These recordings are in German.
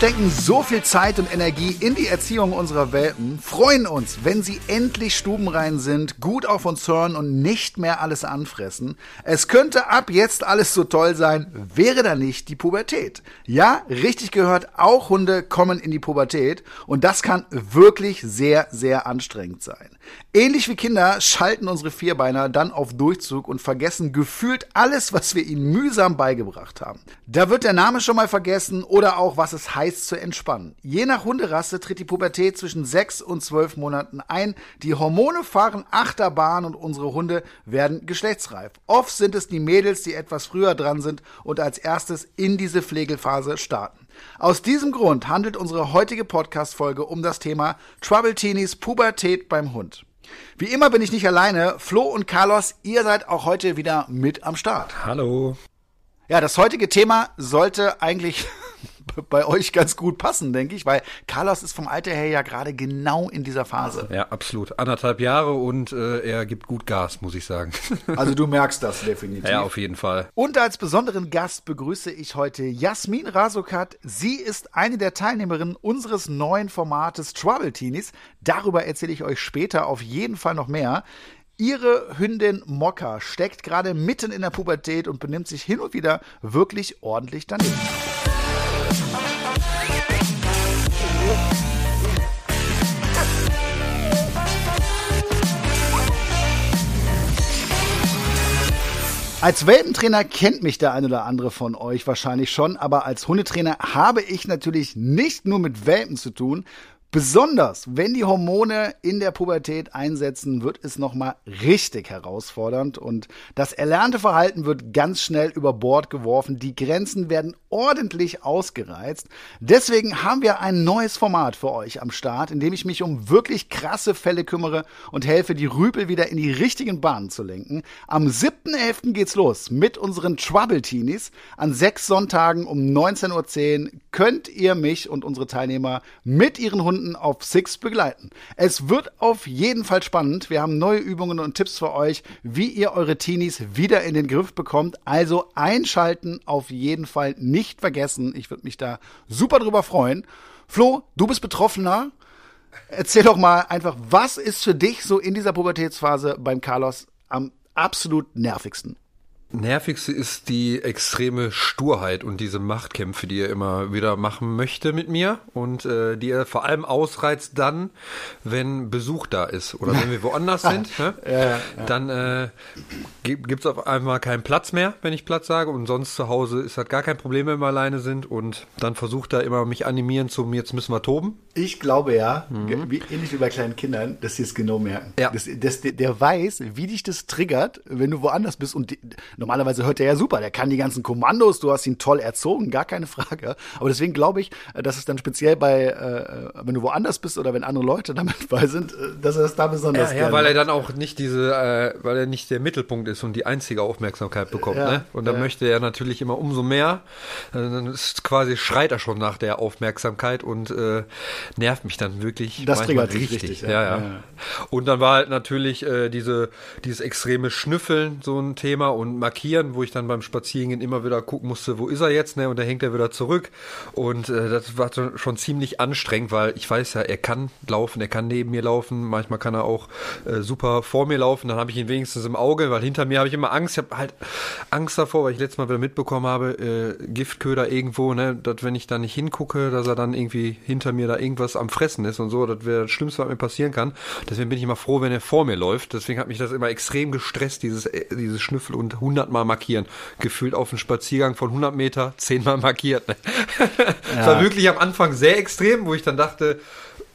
stecken so viel Zeit und Energie in die Erziehung unserer Welpen, freuen uns, wenn sie endlich stubenrein sind, gut auf uns hören und nicht mehr alles anfressen. Es könnte ab jetzt alles so toll sein, wäre da nicht die Pubertät. Ja, richtig gehört, auch Hunde kommen in die Pubertät und das kann wirklich sehr, sehr anstrengend sein. Ähnlich wie Kinder schalten unsere Vierbeiner dann auf Durchzug und vergessen gefühlt alles, was wir ihnen mühsam beigebracht haben. Da wird der Name schon mal vergessen oder auch, was es heißt zu entspannen. Je nach Hunderasse tritt die Pubertät zwischen sechs und zwölf Monaten ein. Die Hormone fahren Achterbahn und unsere Hunde werden geschlechtsreif. Oft sind es die Mädels, die etwas früher dran sind und als erstes in diese Pflegelphase starten. Aus diesem Grund handelt unsere heutige Podcast-Folge um das Thema Trouble Teenies Pubertät beim Hund. Wie immer bin ich nicht alleine. Flo und Carlos, ihr seid auch heute wieder mit am Start. Hallo. Ja, das heutige Thema sollte eigentlich bei euch ganz gut passen, denke ich, weil Carlos ist vom Alter her ja gerade genau in dieser Phase. Ja, absolut. Anderthalb Jahre und äh, er gibt gut Gas, muss ich sagen. Also du merkst das definitiv. Ja, auf jeden Fall. Und als besonderen Gast begrüße ich heute Jasmin Rasukat. Sie ist eine der Teilnehmerinnen unseres neuen Formates Trouble Teenies. Darüber erzähle ich euch später auf jeden Fall noch mehr. Ihre Hündin Mokka steckt gerade mitten in der Pubertät und benimmt sich hin und wieder wirklich ordentlich daneben. Als Welpentrainer kennt mich der ein oder andere von euch wahrscheinlich schon, aber als Hundetrainer habe ich natürlich nicht nur mit Welpen zu tun, Besonders wenn die Hormone in der Pubertät einsetzen, wird es nochmal richtig herausfordernd und das erlernte Verhalten wird ganz schnell über Bord geworfen. Die Grenzen werden ordentlich ausgereizt. Deswegen haben wir ein neues Format für euch am Start, in dem ich mich um wirklich krasse Fälle kümmere und helfe, die Rüpel wieder in die richtigen Bahnen zu lenken. Am 7.11. geht's los mit unseren Trouble Teenies. An sechs Sonntagen um 19.10 Uhr könnt ihr mich und unsere Teilnehmer mit ihren Hunden auf Six begleiten. Es wird auf jeden Fall spannend. Wir haben neue Übungen und Tipps für euch, wie ihr eure Teenies wieder in den Griff bekommt. Also einschalten auf jeden Fall nicht vergessen. Ich würde mich da super drüber freuen. Flo, du bist Betroffener. Erzähl doch mal einfach, was ist für dich so in dieser Pubertätsphase beim Carlos am absolut nervigsten? Nervigste ist die extreme Sturheit und diese Machtkämpfe, die er immer wieder machen möchte mit mir und äh, die er vor allem ausreizt dann, wenn Besuch da ist oder wenn wir woanders sind. Ne? Ja, ja. Dann äh, gibt es auf einmal keinen Platz mehr, wenn ich Platz sage und sonst zu Hause ist halt gar kein Problem, wenn wir alleine sind und dann versucht er immer mich animieren zum jetzt müssen wir toben. Ich glaube ja, mhm. wie, ähnlich wie bei kleinen Kindern, dass sie es genau merken. Ja. Das, das, der weiß, wie dich das triggert, wenn du woanders bist und die, normalerweise hört er ja super, der kann die ganzen Kommandos, du hast ihn toll erzogen, gar keine Frage. Aber deswegen glaube ich, äh, dass es dann speziell bei, äh, wenn du woanders bist oder wenn andere Leute damit bei sind, äh, dass er das da besonders ja, ja, weil er dann auch nicht diese, äh, weil er nicht der Mittelpunkt ist und die einzige Aufmerksamkeit bekommt, ja, ne? Und dann ja. möchte er natürlich immer umso mehr. Äh, dann ist quasi schreit er schon nach der Aufmerksamkeit und äh, nervt mich dann wirklich. Das triggert richtig. richtig ja. Ja, ja. Und dann war halt natürlich äh, diese dieses extreme Schnüffeln so ein Thema und markieren, wo ich dann beim Spazierengehen immer wieder gucken musste, wo ist er jetzt, ne? Und da hängt er wieder zurück. Und äh, das war schon ziemlich anstrengend, weil ich weiß ja, er kann laufen, er kann neben mir laufen, manchmal kann er auch äh, super vor mir laufen, dann habe ich ihn wenigstens im Auge, weil hinter mir habe ich immer Angst, ich habe halt Angst davor, weil ich letztes Mal wieder mitbekommen habe, äh, Giftköder irgendwo, ne, dass wenn ich da nicht hingucke, dass er dann irgendwie hinter mir da irgendwas am Fressen ist und so, das wäre das Schlimmste, was mir passieren kann. Deswegen bin ich immer froh, wenn er vor mir läuft. Deswegen hat mich das immer extrem gestresst, dieses, äh, dieses Schnüffel und 100 Mal markieren. Gefühlt auf einem Spaziergang von 100 Meter 10 Mal markiert. Ne? Ja. Das war wirklich am Anfang sehr extrem, wo ich dann dachte,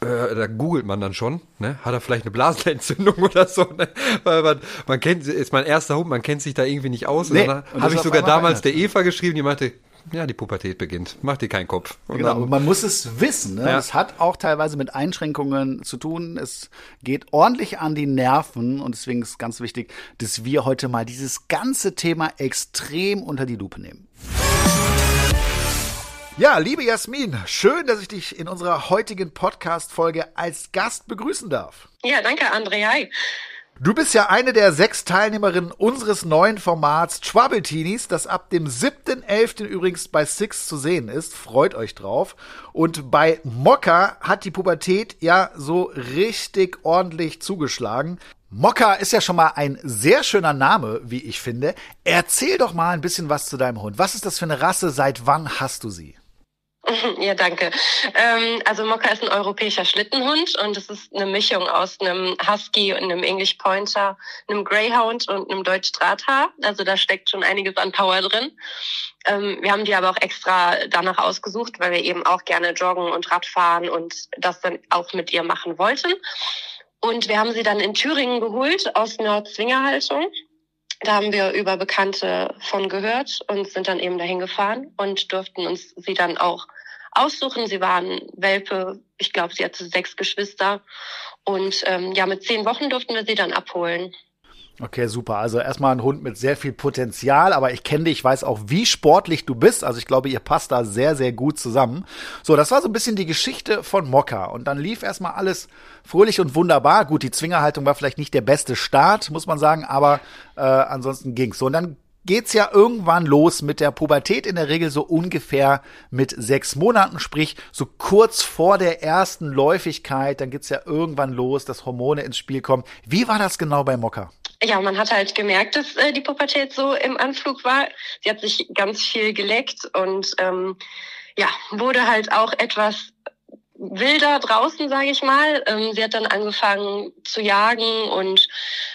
äh, da googelt man dann schon, ne? Hat er vielleicht eine Blasenentzündung oder so, ne? Weil man, man kennt, ist mein erster Hund, man kennt sich da irgendwie nicht aus. Nee, und dann habe ich sogar damals der Eva geschrieben, die meinte, ja, die Pubertät beginnt. Mach dir keinen Kopf. Und genau, dann, man muss es wissen. Ne? Ja. Es hat auch teilweise mit Einschränkungen zu tun. Es geht ordentlich an die Nerven und deswegen ist es ganz wichtig, dass wir heute mal dieses ganze Thema extrem unter die Lupe nehmen. Ja, liebe Jasmin, schön, dass ich dich in unserer heutigen Podcast-Folge als Gast begrüßen darf. Ja, danke, André. Hi. Du bist ja eine der sechs Teilnehmerinnen unseres neuen Formats Trouble Teenies, das ab dem 7.11. übrigens bei Six zu sehen ist. Freut euch drauf. Und bei Mokka hat die Pubertät ja so richtig ordentlich zugeschlagen. Mokka ist ja schon mal ein sehr schöner Name, wie ich finde. Erzähl doch mal ein bisschen was zu deinem Hund. Was ist das für eine Rasse? Seit wann hast du sie? Ja, danke. Ähm, also Mokka ist ein europäischer Schlittenhund und es ist eine Mischung aus einem Husky und einem English Pointer, einem Greyhound und einem Deutsch Drahthaar. Also da steckt schon einiges an Power drin. Ähm, wir haben die aber auch extra danach ausgesucht, weil wir eben auch gerne joggen und Radfahren und das dann auch mit ihr machen wollten. Und wir haben sie dann in Thüringen geholt aus einer Zwingerhaltung. Da haben wir über Bekannte von gehört und sind dann eben dahin gefahren und durften uns sie dann auch aussuchen. Sie waren Welpe, ich glaube, sie hatte sechs Geschwister. Und ähm, ja, mit zehn Wochen durften wir sie dann abholen. Okay, super. Also erstmal ein Hund mit sehr viel Potenzial, aber ich kenne dich, ich weiß auch, wie sportlich du bist. Also ich glaube, ihr passt da sehr, sehr gut zusammen. So, das war so ein bisschen die Geschichte von Mokka. Und dann lief erstmal alles fröhlich und wunderbar. Gut, die Zwingerhaltung war vielleicht nicht der beste Start, muss man sagen, aber äh, ansonsten ging's. So, und dann geht's ja irgendwann los mit der Pubertät, in der Regel so ungefähr mit sechs Monaten, sprich so kurz vor der ersten Läufigkeit, dann geht's ja irgendwann los, dass Hormone ins Spiel kommen. Wie war das genau bei Mokka? Ja, man hat halt gemerkt, dass äh, die Pubertät so im Anflug war. Sie hat sich ganz viel geleckt und ähm, ja, wurde halt auch etwas wilder draußen, sage ich mal. Ähm, sie hat dann angefangen zu jagen und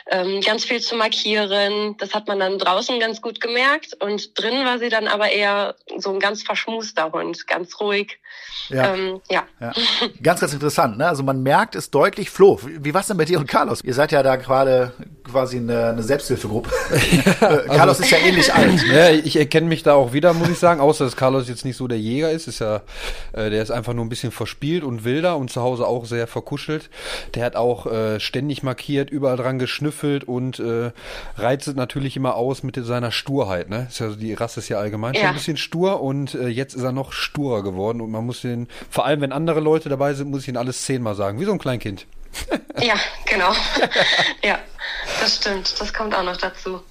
ähm, ganz viel zu markieren. Das hat man dann draußen ganz gut gemerkt. Und drin war sie dann aber eher so ein ganz verschmuster Hund, ganz ruhig. Ja. Ähm, ja. ja. Ganz, ganz interessant. Ne? Also man merkt es deutlich. Flo, wie war's denn bei dir und Carlos? Ihr seid ja da gerade quasi eine, eine Selbsthilfegruppe. also, Carlos ist ja ähnlich alt. Ja, ich erkenne mich da auch wieder, muss ich sagen. Außer dass Carlos jetzt nicht so der Jäger ist. ist ja, äh, der ist einfach nur ein bisschen verspielt und wilder und zu Hause auch sehr verkuschelt. Der hat auch äh, ständig markiert, überall dran geschnüffelt und äh, reizt natürlich immer aus mit seiner Sturheit. Ne? Ist ja, die Rasse ist ja allgemein ja. schon ein bisschen stur und äh, jetzt ist er noch sturer geworden und man muss den, vor allem wenn andere Leute dabei sind, muss ich ihn alles zehnmal sagen, wie so ein Kleinkind. ja, genau. ja, das stimmt. Das kommt auch noch dazu.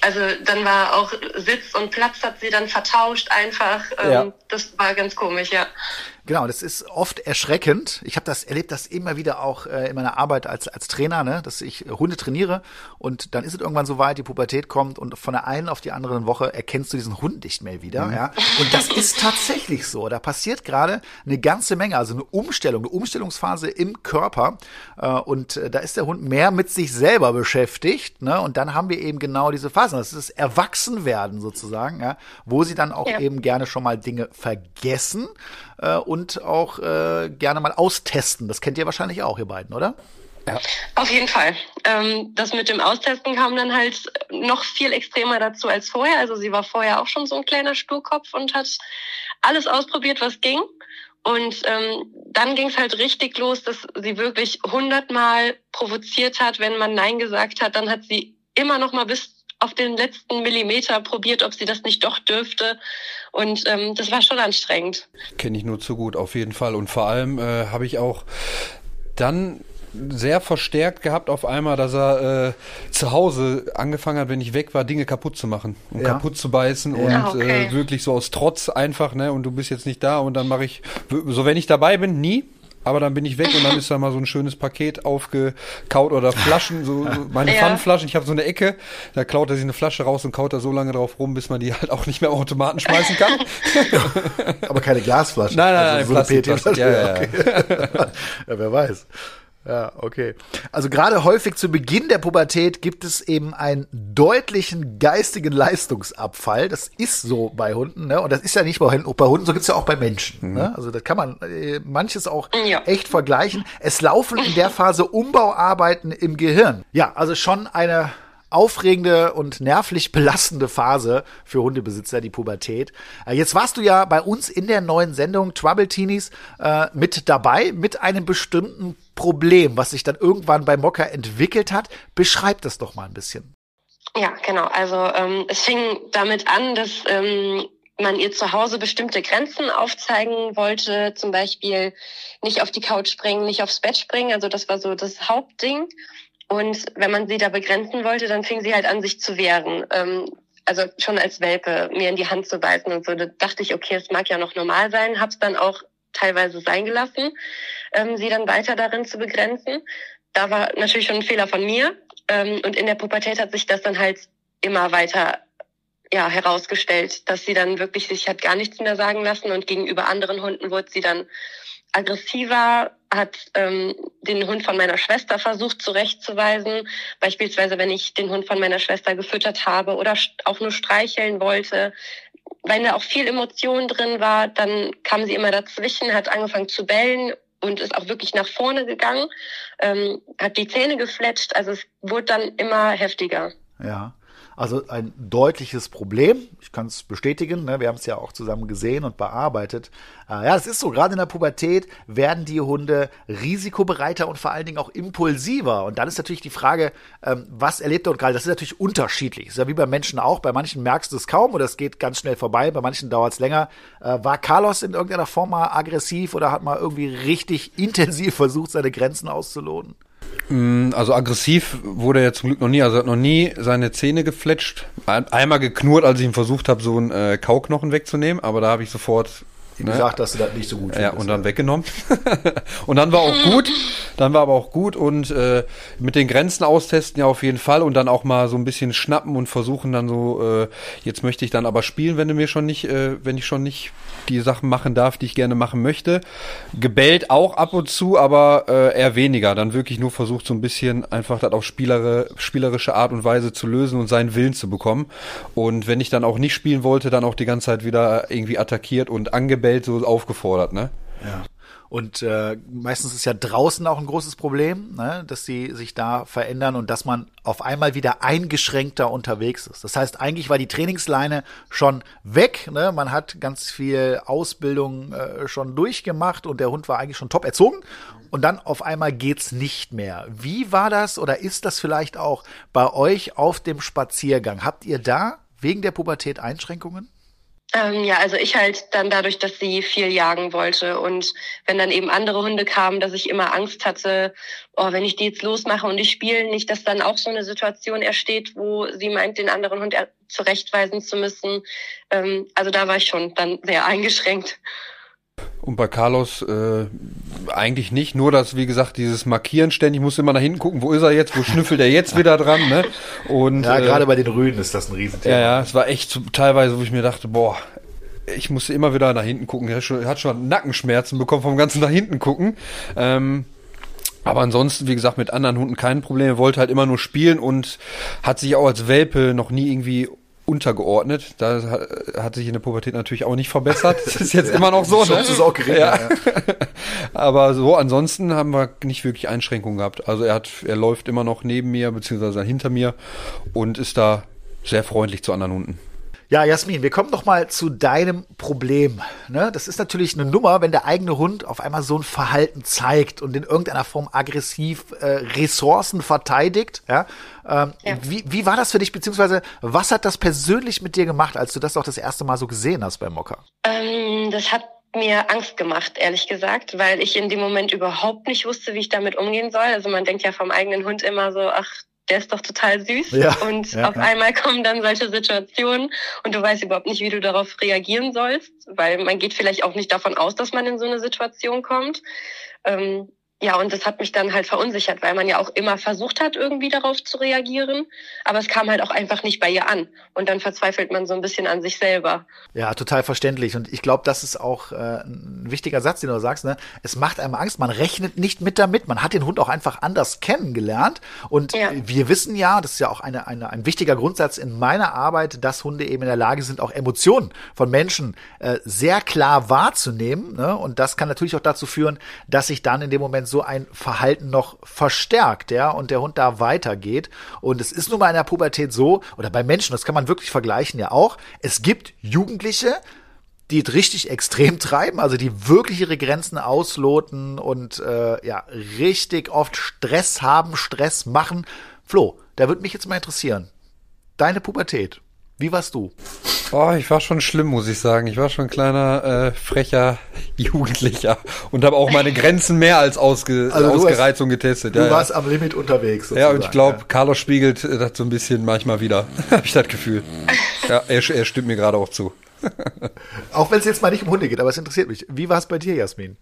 Also dann war auch Sitz und Platz hat sie dann vertauscht einfach. Ähm, ja. Das war ganz komisch, ja. Genau, das ist oft erschreckend. Ich habe das erlebt, das immer wieder auch äh, in meiner Arbeit als als Trainer, ne, dass ich Hunde trainiere und dann ist es irgendwann so weit, die Pubertät kommt und von der einen auf die andere Woche erkennst du diesen Hund nicht mehr wieder, mhm. ja. Und das ist tatsächlich so. Da passiert gerade eine ganze Menge, also eine Umstellung, eine Umstellungsphase im Körper äh, und äh, da ist der Hund mehr mit sich selber beschäftigt, ne? Und dann haben wir eben genau diese Phasen. Das ist Erwachsenwerden sozusagen, ja, wo sie dann auch ja. eben gerne schon mal Dinge vergessen äh, und auch äh, gerne mal austesten. Das kennt ihr wahrscheinlich auch, ihr beiden, oder? Ja. Auf jeden Fall. Ähm, das mit dem Austesten kam dann halt noch viel extremer dazu als vorher. Also sie war vorher auch schon so ein kleiner Sturkopf und hat alles ausprobiert, was ging. Und ähm, dann ging es halt richtig los, dass sie wirklich hundertmal provoziert hat, wenn man Nein gesagt hat. Dann hat sie immer noch mal bis auf den letzten Millimeter probiert, ob sie das nicht doch dürfte. Und ähm, das war schon anstrengend. Kenne ich nur zu gut, auf jeden Fall. Und vor allem äh, habe ich auch dann sehr verstärkt gehabt auf einmal, dass er äh, zu Hause angefangen hat, wenn ich weg war, Dinge kaputt zu machen und ja. kaputt zu beißen ja. und ah, okay. äh, wirklich so aus Trotz einfach, ne? Und du bist jetzt nicht da und dann mache ich, so wenn ich dabei bin, nie, aber dann bin ich weg und dann ist da mal so ein schönes Paket aufgekaut oder Flaschen, so, so meine ja. Pfannenflaschen. Ich habe so eine Ecke, da klaut er sich eine Flasche raus und kaut da so lange drauf rum, bis man die halt auch nicht mehr auf Automaten schmeißen kann. Aber keine Glasflaschen. Nein, nein, also nein, so eine PT-Flasche. Ja, ja, okay. ja, wer weiß. Ja, okay. Also gerade häufig zu Beginn der Pubertät gibt es eben einen deutlichen geistigen Leistungsabfall. Das ist so bei Hunden, ne? Und das ist ja nicht bei Hunden, bei Hunden so gibt's ja auch bei Menschen. Mhm. Ne? Also das kann man äh, manches auch ja. echt vergleichen. Es laufen in der Phase Umbauarbeiten im Gehirn. Ja, also schon eine aufregende und nervlich belastende Phase für Hundebesitzer, die Pubertät. Äh, jetzt warst du ja bei uns in der neuen Sendung Trouble Teenies äh, mit dabei, mit einem bestimmten Problem, was sich dann irgendwann bei Mokka entwickelt hat. Beschreib das doch mal ein bisschen. Ja, genau. Also ähm, es fing damit an, dass ähm, man ihr zu Hause bestimmte Grenzen aufzeigen wollte, zum Beispiel nicht auf die Couch springen, nicht aufs Bett springen. Also das war so das Hauptding. Und wenn man sie da begrenzen wollte, dann fing sie halt an, sich zu wehren. Ähm, also schon als Welpe mir in die Hand zu beißen und so. Da dachte ich, okay, es mag ja noch normal sein, hab's dann auch teilweise sein gelassen, ähm, sie dann weiter darin zu begrenzen. Da war natürlich schon ein Fehler von mir. Ähm, und in der Pubertät hat sich das dann halt immer weiter ja, herausgestellt, dass sie dann wirklich sich hat gar nichts mehr sagen lassen und gegenüber anderen Hunden wurde sie dann aggressiver, hat ähm, den Hund von meiner Schwester versucht zurechtzuweisen. Beispielsweise, wenn ich den Hund von meiner Schwester gefüttert habe oder auch nur streicheln wollte. Wenn da auch viel Emotion drin war, dann kam sie immer dazwischen, hat angefangen zu bellen und ist auch wirklich nach vorne gegangen, ähm, hat die Zähne gefletscht. Also es wurde dann immer heftiger. Ja. Also ein deutliches Problem. Ich kann es bestätigen. Ne? Wir haben es ja auch zusammen gesehen und bearbeitet. Äh, ja, es ist so. Gerade in der Pubertät werden die Hunde risikobereiter und vor allen Dingen auch impulsiver. Und dann ist natürlich die Frage, ähm, was erlebt er und gerade? Das ist natürlich unterschiedlich. Das ist ja wie bei Menschen auch. Bei manchen merkst du es kaum oder es geht ganz schnell vorbei. Bei manchen dauert es länger. Äh, war Carlos in irgendeiner Form mal aggressiv oder hat mal irgendwie richtig intensiv versucht, seine Grenzen auszuloten? Mm, also aggressiv wurde er zum Glück noch nie. Also er hat noch nie seine Zähne gefletscht. Einmal geknurrt, als ich ihm versucht habe, so einen äh, Kauknochen wegzunehmen. Aber da habe ich sofort ihm ne? gesagt, dass du das nicht so gut findest. Ja, und dann weggenommen. und dann war auch gut. Dann war aber auch gut und äh, mit den Grenzen austesten ja auf jeden Fall und dann auch mal so ein bisschen schnappen und versuchen dann so, äh, jetzt möchte ich dann aber spielen, wenn du mir schon nicht, äh, wenn ich schon nicht die Sachen machen darf, die ich gerne machen möchte. Gebellt auch ab und zu, aber äh, eher weniger. Dann wirklich nur versucht so ein bisschen einfach das auf spielere, spielerische Art und Weise zu lösen und seinen Willen zu bekommen. Und wenn ich dann auch nicht spielen wollte, dann auch die ganze Zeit wieder irgendwie attackiert und angebellt, so aufgefordert, ne? Ja. Und äh, meistens ist ja draußen auch ein großes Problem, ne, dass sie sich da verändern und dass man auf einmal wieder eingeschränkter unterwegs ist. Das heißt, eigentlich war die Trainingsleine schon weg. Ne? Man hat ganz viel Ausbildung äh, schon durchgemacht und der Hund war eigentlich schon top erzogen. Und dann auf einmal geht's nicht mehr. Wie war das oder ist das vielleicht auch bei euch auf dem Spaziergang? Habt ihr da wegen der Pubertät Einschränkungen? Ähm, ja, also ich halt dann dadurch, dass sie viel jagen wollte und wenn dann eben andere Hunde kamen, dass ich immer Angst hatte, oh, wenn ich die jetzt losmache und die spielen, nicht, dass dann auch so eine Situation entsteht, wo sie meint, den anderen Hund zurechtweisen zu müssen. Ähm, also da war ich schon dann sehr eingeschränkt. Und bei Carlos äh, eigentlich nicht, nur dass, wie gesagt, dieses Markieren ständig, ich muss immer nach hinten gucken, wo ist er jetzt, wo schnüffelt er jetzt wieder dran, ne? Und, ja, äh, gerade bei den Rüden ist das ein Riesenthema. Ja, ja, es war echt teilweise, wo ich mir dachte, boah, ich musste immer wieder nach hinten gucken. Er hat schon, hat schon Nackenschmerzen bekommen vom ganzen nach hinten gucken. Ähm, aber ansonsten, wie gesagt, mit anderen Hunden kein Problem. Er wollte halt immer nur spielen und hat sich auch als Welpe noch nie irgendwie untergeordnet. Da hat sich in der Pubertät natürlich auch nicht verbessert. Das ist jetzt immer noch so. Ne? ist auch gering, ja. ja. Aber so, ansonsten haben wir nicht wirklich Einschränkungen gehabt. Also er hat, er läuft immer noch neben mir, beziehungsweise hinter mir und ist da sehr freundlich zu anderen Hunden. Ja, Jasmin, wir kommen noch mal zu deinem Problem. Ne? Das ist natürlich eine Nummer, wenn der eigene Hund auf einmal so ein Verhalten zeigt und in irgendeiner Form aggressiv äh, Ressourcen verteidigt. Ja? Ähm, ja. Wie, wie war das für dich, beziehungsweise was hat das persönlich mit dir gemacht, als du das auch das erste Mal so gesehen hast bei Mokka? Ähm, das hat mir Angst gemacht, ehrlich gesagt, weil ich in dem Moment überhaupt nicht wusste, wie ich damit umgehen soll. Also man denkt ja vom eigenen Hund immer so, ach, der ist doch total süß. Ja, und ja, auf ja. einmal kommen dann solche Situationen und du weißt überhaupt nicht, wie du darauf reagieren sollst, weil man geht vielleicht auch nicht davon aus, dass man in so eine Situation kommt. Ähm, ja, und das hat mich dann halt verunsichert, weil man ja auch immer versucht hat, irgendwie darauf zu reagieren. Aber es kam halt auch einfach nicht bei ihr an. Und dann verzweifelt man so ein bisschen an sich selber. Ja, total verständlich. Und ich glaube, das ist auch äh, ein wichtiger Satz, den du sagst. Ne? Es macht einem Angst. Man rechnet nicht mit damit. Man hat den Hund auch einfach anders kennengelernt. Und ja. wir wissen ja, das ist ja auch eine, eine, ein wichtiger Grundsatz in meiner Arbeit, dass Hunde eben in der Lage sind, auch Emotionen von Menschen äh, sehr klar wahrzunehmen. Ne? Und das kann natürlich auch dazu führen, dass sich dann in dem Moment so ein Verhalten noch verstärkt, ja, und der Hund da weitergeht. Und es ist nun mal in der Pubertät so, oder bei Menschen, das kann man wirklich vergleichen ja auch, es gibt Jugendliche, die richtig extrem treiben, also die wirklich ihre Grenzen ausloten und äh, ja, richtig oft Stress haben, Stress machen. Flo, da würde mich jetzt mal interessieren. Deine Pubertät. Wie warst du? Oh, ich war schon schlimm, muss ich sagen. Ich war schon ein kleiner, äh, frecher Jugendlicher und habe auch meine Grenzen mehr als ausge also ausgereizt und getestet. Du ja, warst ja. am Limit unterwegs. Sozusagen. Ja, und ich glaube, ja. Carlos spiegelt das so ein bisschen manchmal wieder. habe ich das Gefühl. Ja, er, er stimmt mir gerade auch zu. auch wenn es jetzt mal nicht um Hunde geht, aber es interessiert mich. Wie war es bei dir, Jasmin?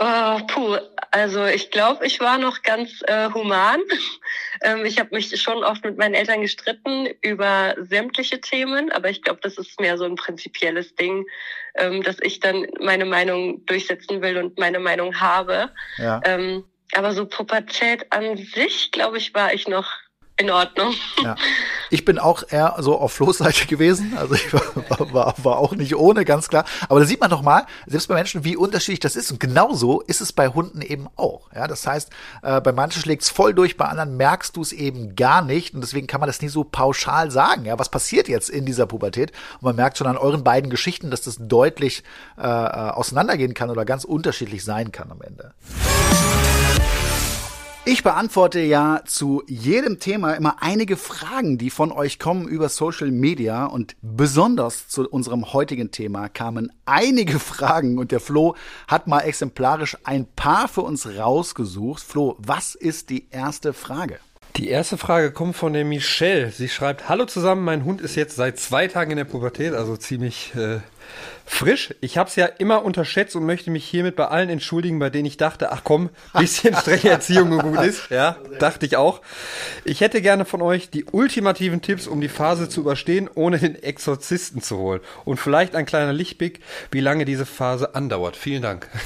Oh, puh, also ich glaube, ich war noch ganz äh, human. ähm, ich habe mich schon oft mit meinen Eltern gestritten über sämtliche Themen, aber ich glaube, das ist mehr so ein prinzipielles Ding, ähm, dass ich dann meine Meinung durchsetzen will und meine Meinung habe. Ja. Ähm, aber so Pubertät an sich, glaube ich, war ich noch in Ordnung. Ja. Ich bin auch eher so auf Flo's Seite gewesen. Also ich war, war, war auch nicht ohne, ganz klar. Aber da sieht man doch mal, selbst bei Menschen, wie unterschiedlich das ist. Und genauso ist es bei Hunden eben auch. Ja, das heißt, äh, bei manchen schlägt es voll durch, bei anderen merkst du es eben gar nicht. Und deswegen kann man das nie so pauschal sagen. Ja, was passiert jetzt in dieser Pubertät? Und man merkt schon an euren beiden Geschichten, dass das deutlich äh, äh auseinandergehen kann oder ganz unterschiedlich sein kann am Ende. Ich beantworte ja zu jedem Thema immer einige Fragen, die von euch kommen über Social Media und besonders zu unserem heutigen Thema kamen einige Fragen und der Flo hat mal exemplarisch ein paar für uns rausgesucht. Flo, was ist die erste Frage? Die erste Frage kommt von der Michelle. Sie schreibt, Hallo zusammen, mein Hund ist jetzt seit zwei Tagen in der Pubertät, also ziemlich äh, frisch. Ich habe es ja immer unterschätzt und möchte mich hiermit bei allen entschuldigen, bei denen ich dachte, ach komm, bisschen strenge Erziehung und gut ist. Ja, dachte ich auch. Ich hätte gerne von euch die ultimativen Tipps, um die Phase zu überstehen, ohne den Exorzisten zu holen. Und vielleicht ein kleiner Lichtblick, wie lange diese Phase andauert. Vielen Dank.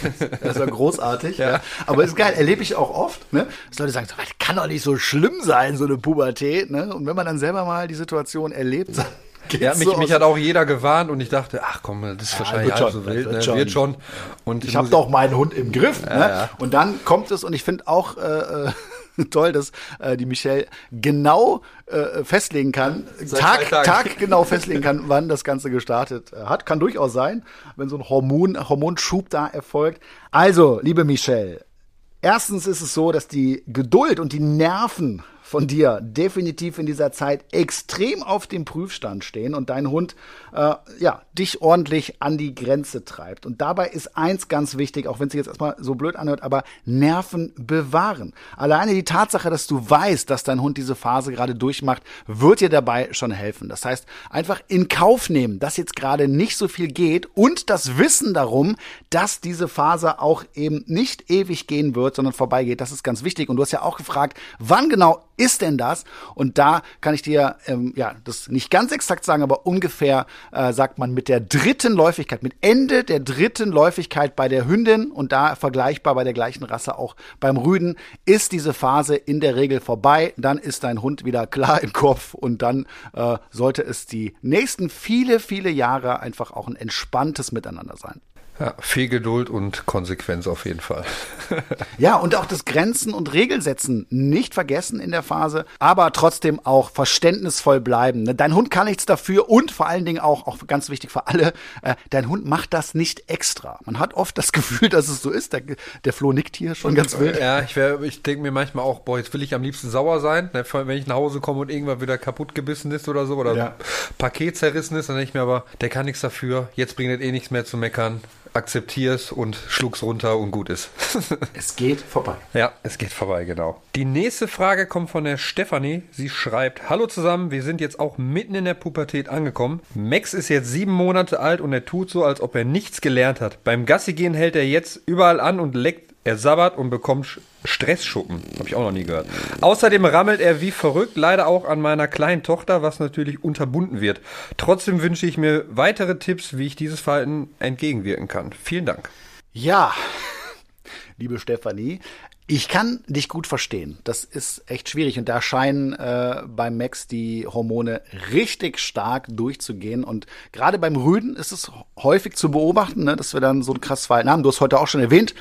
Das ist ja großartig. ja. ja. Aber ist geil, erlebe ich auch oft, ne? Dass Leute sagen, das kann doch nicht so schlimm sein, so eine Pubertät, ne? Und wenn man dann selber mal die Situation erlebt, ja, mich, so mich hat auch jeder gewarnt und ich dachte, ach komm, das ist ja, wahrscheinlich halb so wild, wird, ne? schon. wird schon. Und ich habe doch meinen Hund im Griff. Ja, ne? Ja. Und dann kommt es und ich finde auch äh, äh toll, dass äh, die Michelle genau äh, festlegen kann, Tag, Tag genau festlegen kann, wann das Ganze gestartet äh, hat. Kann durchaus sein, wenn so ein Hormon, Hormonschub da erfolgt. Also, liebe Michelle, erstens ist es so, dass die Geduld und die Nerven von dir definitiv in dieser Zeit extrem auf dem Prüfstand stehen und dein Hund äh, ja dich ordentlich an die Grenze treibt. Und dabei ist eins ganz wichtig, auch wenn es sich jetzt erstmal so blöd anhört, aber Nerven bewahren. Alleine die Tatsache, dass du weißt, dass dein Hund diese Phase gerade durchmacht, wird dir dabei schon helfen. Das heißt, einfach in Kauf nehmen, dass jetzt gerade nicht so viel geht und das Wissen darum, dass diese Phase auch eben nicht ewig gehen wird, sondern vorbeigeht. Das ist ganz wichtig. Und du hast ja auch gefragt, wann genau ist denn das? Und da kann ich dir ähm, ja das nicht ganz exakt sagen, aber ungefähr äh, sagt man mit der dritten Läufigkeit, mit Ende der dritten Läufigkeit bei der Hündin und da vergleichbar bei der gleichen Rasse auch beim Rüden, ist diese Phase in der Regel vorbei. Dann ist dein Hund wieder klar im Kopf und dann äh, sollte es die nächsten viele, viele Jahre einfach auch ein entspanntes Miteinander sein. Ja, viel Geduld und Konsequenz auf jeden Fall. ja, und auch das Grenzen und Regelsetzen nicht vergessen in der Phase, aber trotzdem auch verständnisvoll bleiben. Ne? Dein Hund kann nichts dafür und vor allen Dingen auch, auch ganz wichtig für alle, äh, dein Hund macht das nicht extra. Man hat oft das Gefühl, dass es so ist. Der, der Flo nickt hier schon ganz wild. Ja, ich, ich denke mir manchmal auch, boah, jetzt will ich am liebsten sauer sein. Ne? Wenn ich nach Hause komme und irgendwann wieder kaputt gebissen ist oder so oder ja. Paket zerrissen ist, dann denke ich mir aber, der kann nichts dafür. Jetzt bringt er eh nichts mehr zu meckern akzeptier's und schluck's runter und gut ist. es geht vorbei. Ja, es geht vorbei, genau. Die nächste Frage kommt von der Stefanie. Sie schreibt, Hallo zusammen, wir sind jetzt auch mitten in der Pubertät angekommen. Max ist jetzt sieben Monate alt und er tut so, als ob er nichts gelernt hat. Beim Gassi gehen hält er jetzt überall an und leckt er sabbert und bekommt Stressschuppen. Habe ich auch noch nie gehört. Außerdem rammelt er wie verrückt, leider auch an meiner kleinen Tochter, was natürlich unterbunden wird. Trotzdem wünsche ich mir weitere Tipps, wie ich dieses Verhalten entgegenwirken kann. Vielen Dank. Ja, liebe Stefanie, ich kann dich gut verstehen. Das ist echt schwierig und da scheinen äh, beim Max die Hormone richtig stark durchzugehen und gerade beim Rüden ist es häufig zu beobachten, ne, dass wir dann so ein krasses Verhalten haben. Du hast heute auch schon erwähnt,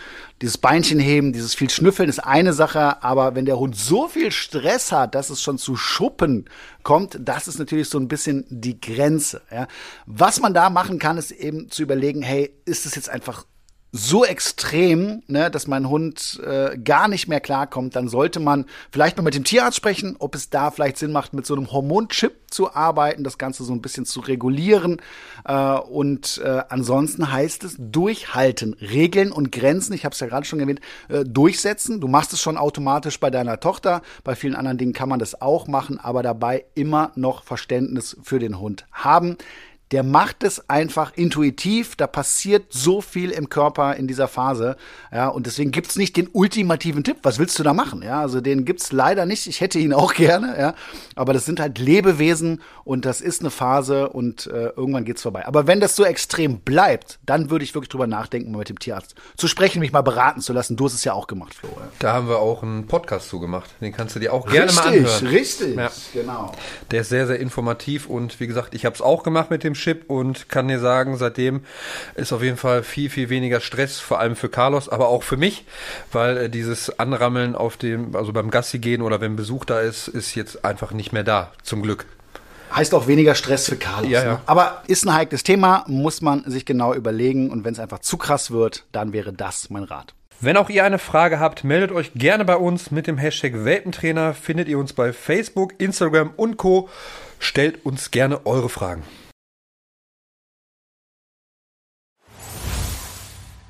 dieses Beinchen heben, dieses viel Schnüffeln ist eine Sache, aber wenn der Hund so viel Stress hat, dass es schon zu Schuppen kommt, das ist natürlich so ein bisschen die Grenze. Ja. Was man da machen kann, ist eben zu überlegen, hey, ist es jetzt einfach so extrem, ne, dass mein Hund äh, gar nicht mehr klarkommt, dann sollte man vielleicht mal mit dem Tierarzt sprechen, ob es da vielleicht Sinn macht, mit so einem Hormonchip zu arbeiten, das Ganze so ein bisschen zu regulieren. Äh, und äh, ansonsten heißt es durchhalten, Regeln und Grenzen, ich habe es ja gerade schon erwähnt, äh, durchsetzen. Du machst es schon automatisch bei deiner Tochter, bei vielen anderen Dingen kann man das auch machen, aber dabei immer noch Verständnis für den Hund haben der macht es einfach intuitiv. Da passiert so viel im Körper in dieser Phase. Ja, und deswegen gibt's nicht den ultimativen Tipp. Was willst du da machen? Ja, also den gibt's leider nicht. Ich hätte ihn auch gerne, ja. Aber das sind halt Lebewesen und das ist eine Phase und äh, irgendwann geht's vorbei. Aber wenn das so extrem bleibt, dann würde ich wirklich drüber nachdenken, mal mit dem Tierarzt zu sprechen, mich mal beraten zu lassen. Du hast es ja auch gemacht, Flo. Ja. Da haben wir auch einen Podcast zu gemacht. Den kannst du dir auch gerne richtig, mal anhören. Richtig, ja. genau. Der ist sehr, sehr informativ und wie gesagt, ich habe es auch gemacht mit dem Chip und kann dir sagen, seitdem ist auf jeden Fall viel, viel weniger Stress, vor allem für Carlos, aber auch für mich, weil äh, dieses Anrammeln auf dem, also beim Gassi gehen oder wenn Besuch da ist, ist jetzt einfach nicht mehr da, zum Glück. Heißt auch weniger Stress für Carlos. Ja, ja. Ne? Aber ist ein heikles Thema, muss man sich genau überlegen und wenn es einfach zu krass wird, dann wäre das mein Rat. Wenn auch ihr eine Frage habt, meldet euch gerne bei uns mit dem Hashtag Welpentrainer. Findet ihr uns bei Facebook, Instagram und Co. Stellt uns gerne eure Fragen.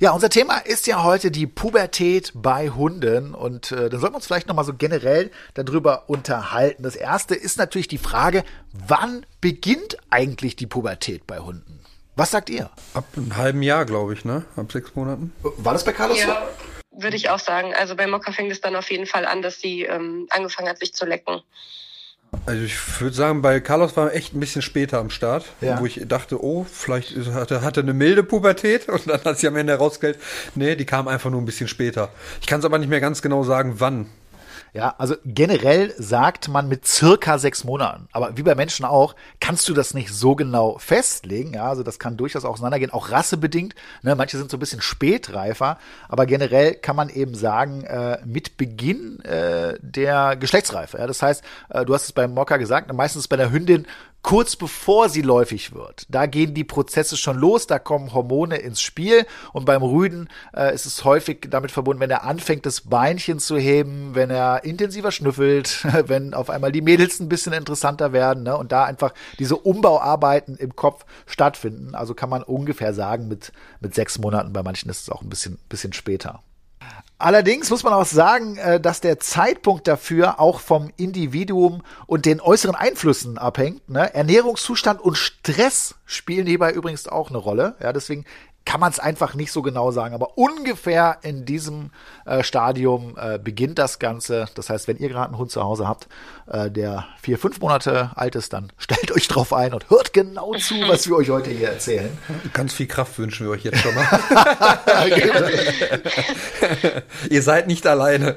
Ja, unser Thema ist ja heute die Pubertät bei Hunden und äh, dann sollten wir uns vielleicht nochmal so generell darüber unterhalten. Das erste ist natürlich die Frage, wann beginnt eigentlich die Pubertät bei Hunden? Was sagt ihr? Ab einem halben Jahr, glaube ich, ne? Ab sechs Monaten. War das bei Carlos ja, so? Würde ich auch sagen. Also bei Mokka fängt es dann auf jeden Fall an, dass sie ähm, angefangen hat, sich zu lecken. Also ich würde sagen, bei Carlos war echt ein bisschen später am Start, ja. wo ich dachte, oh, vielleicht hat er, hat er eine milde Pubertät und dann hat sie am Ende herausgestellt, nee, die kam einfach nur ein bisschen später. Ich kann es aber nicht mehr ganz genau sagen, wann. Ja, also generell sagt man mit circa sechs Monaten. Aber wie bei Menschen auch, kannst du das nicht so genau festlegen. Ja, also das kann durchaus auseinandergehen, auch rassebedingt. Ne, manche sind so ein bisschen spätreifer, aber generell kann man eben sagen, äh, mit Beginn äh, der Geschlechtsreife. Ja, das heißt, äh, du hast es beim Mocker gesagt, meistens bei der Hündin kurz bevor sie läufig wird. Da gehen die Prozesse schon los, da kommen Hormone ins Spiel und beim Rüden äh, ist es häufig damit verbunden, wenn er anfängt, das Beinchen zu heben, wenn er intensiver schnüffelt, wenn auf einmal die Mädels ein bisschen interessanter werden ne, und da einfach diese Umbauarbeiten im Kopf stattfinden. Also kann man ungefähr sagen, mit, mit sechs Monaten, bei manchen ist es auch ein bisschen, bisschen später. Allerdings muss man auch sagen, äh, dass der Zeitpunkt dafür auch vom Individuum und den äußeren Einflüssen abhängt. Ne? Ernährungszustand und Stress spielen hierbei übrigens auch eine Rolle. Ja, deswegen kann man es einfach nicht so genau sagen. Aber ungefähr in diesem äh, Stadium äh, beginnt das Ganze. Das heißt, wenn ihr gerade einen Hund zu Hause habt, äh, der vier, fünf Monate alt ist, dann stellt euch drauf ein und hört genau zu, was wir euch heute hier erzählen. Ganz viel Kraft wünschen wir euch jetzt schon mal. ihr seid nicht alleine.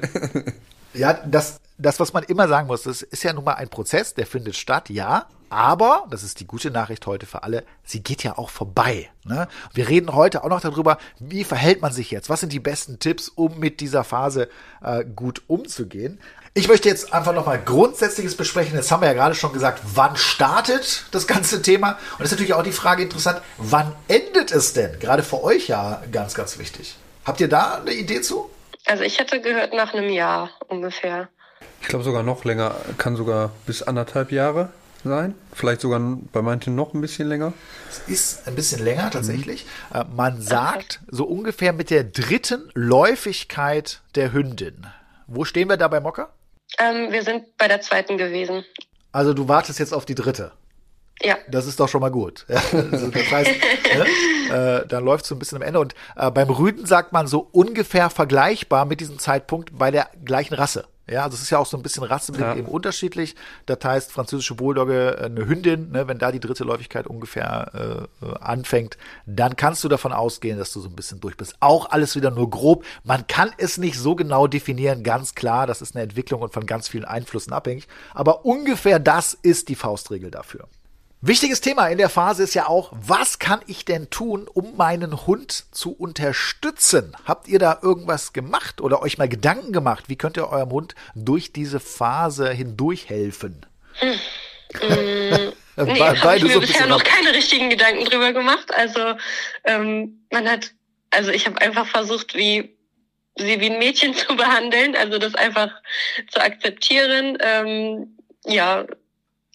Ja, das, das, was man immer sagen muss, das ist ja nun mal ein Prozess, der findet statt, ja. Aber, das ist die gute Nachricht heute für alle, sie geht ja auch vorbei. Ne? Wir reden heute auch noch darüber, wie verhält man sich jetzt? Was sind die besten Tipps, um mit dieser Phase äh, gut umzugehen? Ich möchte jetzt einfach nochmal Grundsätzliches besprechen. Jetzt haben wir ja gerade schon gesagt, wann startet das ganze Thema? Und ist natürlich auch die Frage interessant, wann endet es denn? Gerade für euch ja ganz, ganz wichtig. Habt ihr da eine Idee zu? Also ich hätte gehört nach einem Jahr ungefähr. Ich glaube sogar noch länger, kann sogar bis anderthalb Jahre sein. Vielleicht sogar bei manchen noch ein bisschen länger. Es ist ein bisschen länger tatsächlich. Mhm. Man sagt so ungefähr mit der dritten Läufigkeit der Hündin. Wo stehen wir da bei Mocker? Ähm, wir sind bei der zweiten gewesen. Also du wartest jetzt auf die dritte. Ja. Das ist doch schon mal gut. also das heißt, ne, äh, dann läuft es so ein bisschen am Ende. Und äh, beim Rüden sagt man so ungefähr vergleichbar mit diesem Zeitpunkt bei der gleichen Rasse. Ja, also es ist ja auch so ein bisschen rassebedingt ja. eben unterschiedlich. Das heißt, französische Bulldogge, äh, eine Hündin, ne, wenn da die dritte Läufigkeit ungefähr äh, äh, anfängt, dann kannst du davon ausgehen, dass du so ein bisschen durch bist. Auch alles wieder nur grob. Man kann es nicht so genau definieren, ganz klar. Das ist eine Entwicklung und von ganz vielen Einflüssen abhängig. Aber ungefähr das ist die Faustregel dafür. Wichtiges Thema in der Phase ist ja auch, was kann ich denn tun, um meinen Hund zu unterstützen? Habt ihr da irgendwas gemacht oder euch mal Gedanken gemacht? Wie könnt ihr eurem Hund durch diese Phase hindurch helfen? Hm. Mm, nee, habe ich mir so bisher noch keine richtigen Gedanken drüber gemacht. Also ähm, man hat, also ich habe einfach versucht, wie sie wie ein Mädchen zu behandeln, also das einfach zu akzeptieren. Ähm, ja,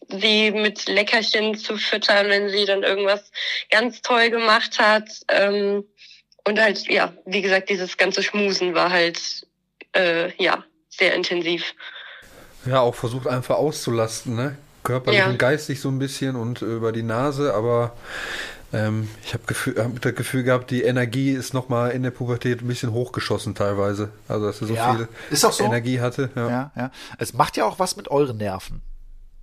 sie mit Leckerchen zu füttern, wenn sie dann irgendwas ganz toll gemacht hat. Ähm, und halt, ja, wie gesagt, dieses ganze Schmusen war halt, äh, ja, sehr intensiv. Ja, auch versucht einfach auszulasten, ne? Körperlich ja. und geistig so ein bisschen und über die Nase, aber ähm, ich habe hab das Gefühl gehabt, die Energie ist nochmal in der Pubertät ein bisschen hochgeschossen teilweise. Also, dass er so ja, viel so. Energie hatte. Ja. ja, ja. Es macht ja auch was mit euren Nerven.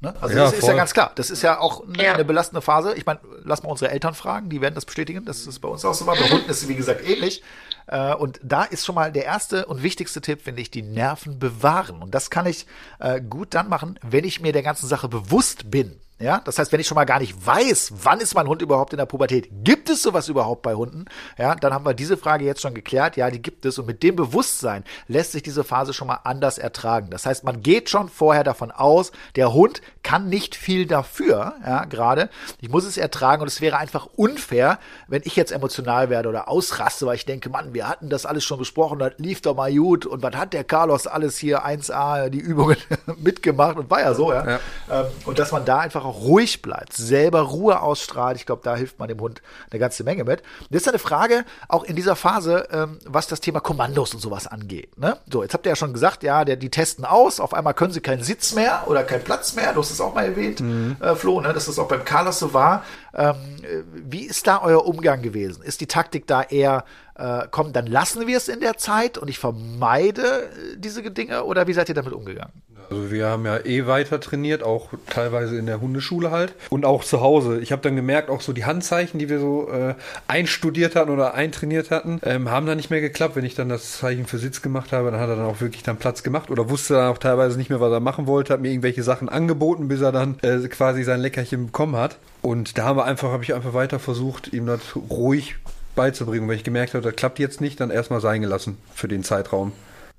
Ne? Also ja, das ist ja ganz klar. Das ist ja auch eine, ja. eine belastende Phase. Ich meine, lass mal unsere Eltern fragen, die werden das bestätigen. Das ist bei uns auch so. Bei Hunden ist es, wie gesagt, ähnlich. Äh, und da ist schon mal der erste und wichtigste Tipp, finde ich, die Nerven bewahren. Und das kann ich äh, gut dann machen, wenn ich mir der ganzen Sache bewusst bin. Ja, das heißt, wenn ich schon mal gar nicht weiß, wann ist mein Hund überhaupt in der Pubertät, gibt es sowas überhaupt bei Hunden? Ja, dann haben wir diese Frage jetzt schon geklärt. Ja, die gibt es. Und mit dem Bewusstsein lässt sich diese Phase schon mal anders ertragen. Das heißt, man geht schon vorher davon aus, der Hund kann nicht viel dafür, ja, gerade. Ich muss es ertragen und es wäre einfach unfair, wenn ich jetzt emotional werde oder ausraste, weil ich denke, Mann, wir hatten das alles schon besprochen, das lief doch mal gut und was hat der Carlos alles hier 1A, die Übungen mitgemacht und war ja so, ja. ja. Ähm, und dass man da einfach einfach auch ruhig bleibt, selber Ruhe ausstrahlt. Ich glaube, da hilft man dem Hund eine ganze Menge mit. Und jetzt eine Frage, auch in dieser Phase, ähm, was das Thema Kommandos und sowas angeht. Ne? So, jetzt habt ihr ja schon gesagt, ja, der, die testen aus, auf einmal können sie keinen Sitz mehr oder keinen Platz mehr. Du hast es auch mal erwähnt, mhm. äh, Flo, ne? dass das auch beim Carlos so war. Ähm, äh, wie ist da euer Umgang gewesen? Ist die Taktik da eher, äh, komm, dann lassen wir es in der Zeit und ich vermeide äh, diese Dinge oder wie seid ihr damit umgegangen? Also wir haben ja eh weiter trainiert, auch teilweise in der Hundeschule halt und auch zu Hause. Ich habe dann gemerkt, auch so die Handzeichen, die wir so äh, einstudiert hatten oder eintrainiert hatten, ähm, haben dann nicht mehr geklappt. Wenn ich dann das Zeichen für Sitz gemacht habe, dann hat er dann auch wirklich dann Platz gemacht oder wusste dann auch teilweise nicht mehr, was er machen wollte, hat mir irgendwelche Sachen angeboten, bis er dann äh, quasi sein Leckerchen bekommen hat. Und da haben wir habe ich einfach weiter versucht, ihm das ruhig beizubringen. Wenn ich gemerkt habe, das klappt jetzt nicht, dann erstmal sein gelassen für den Zeitraum.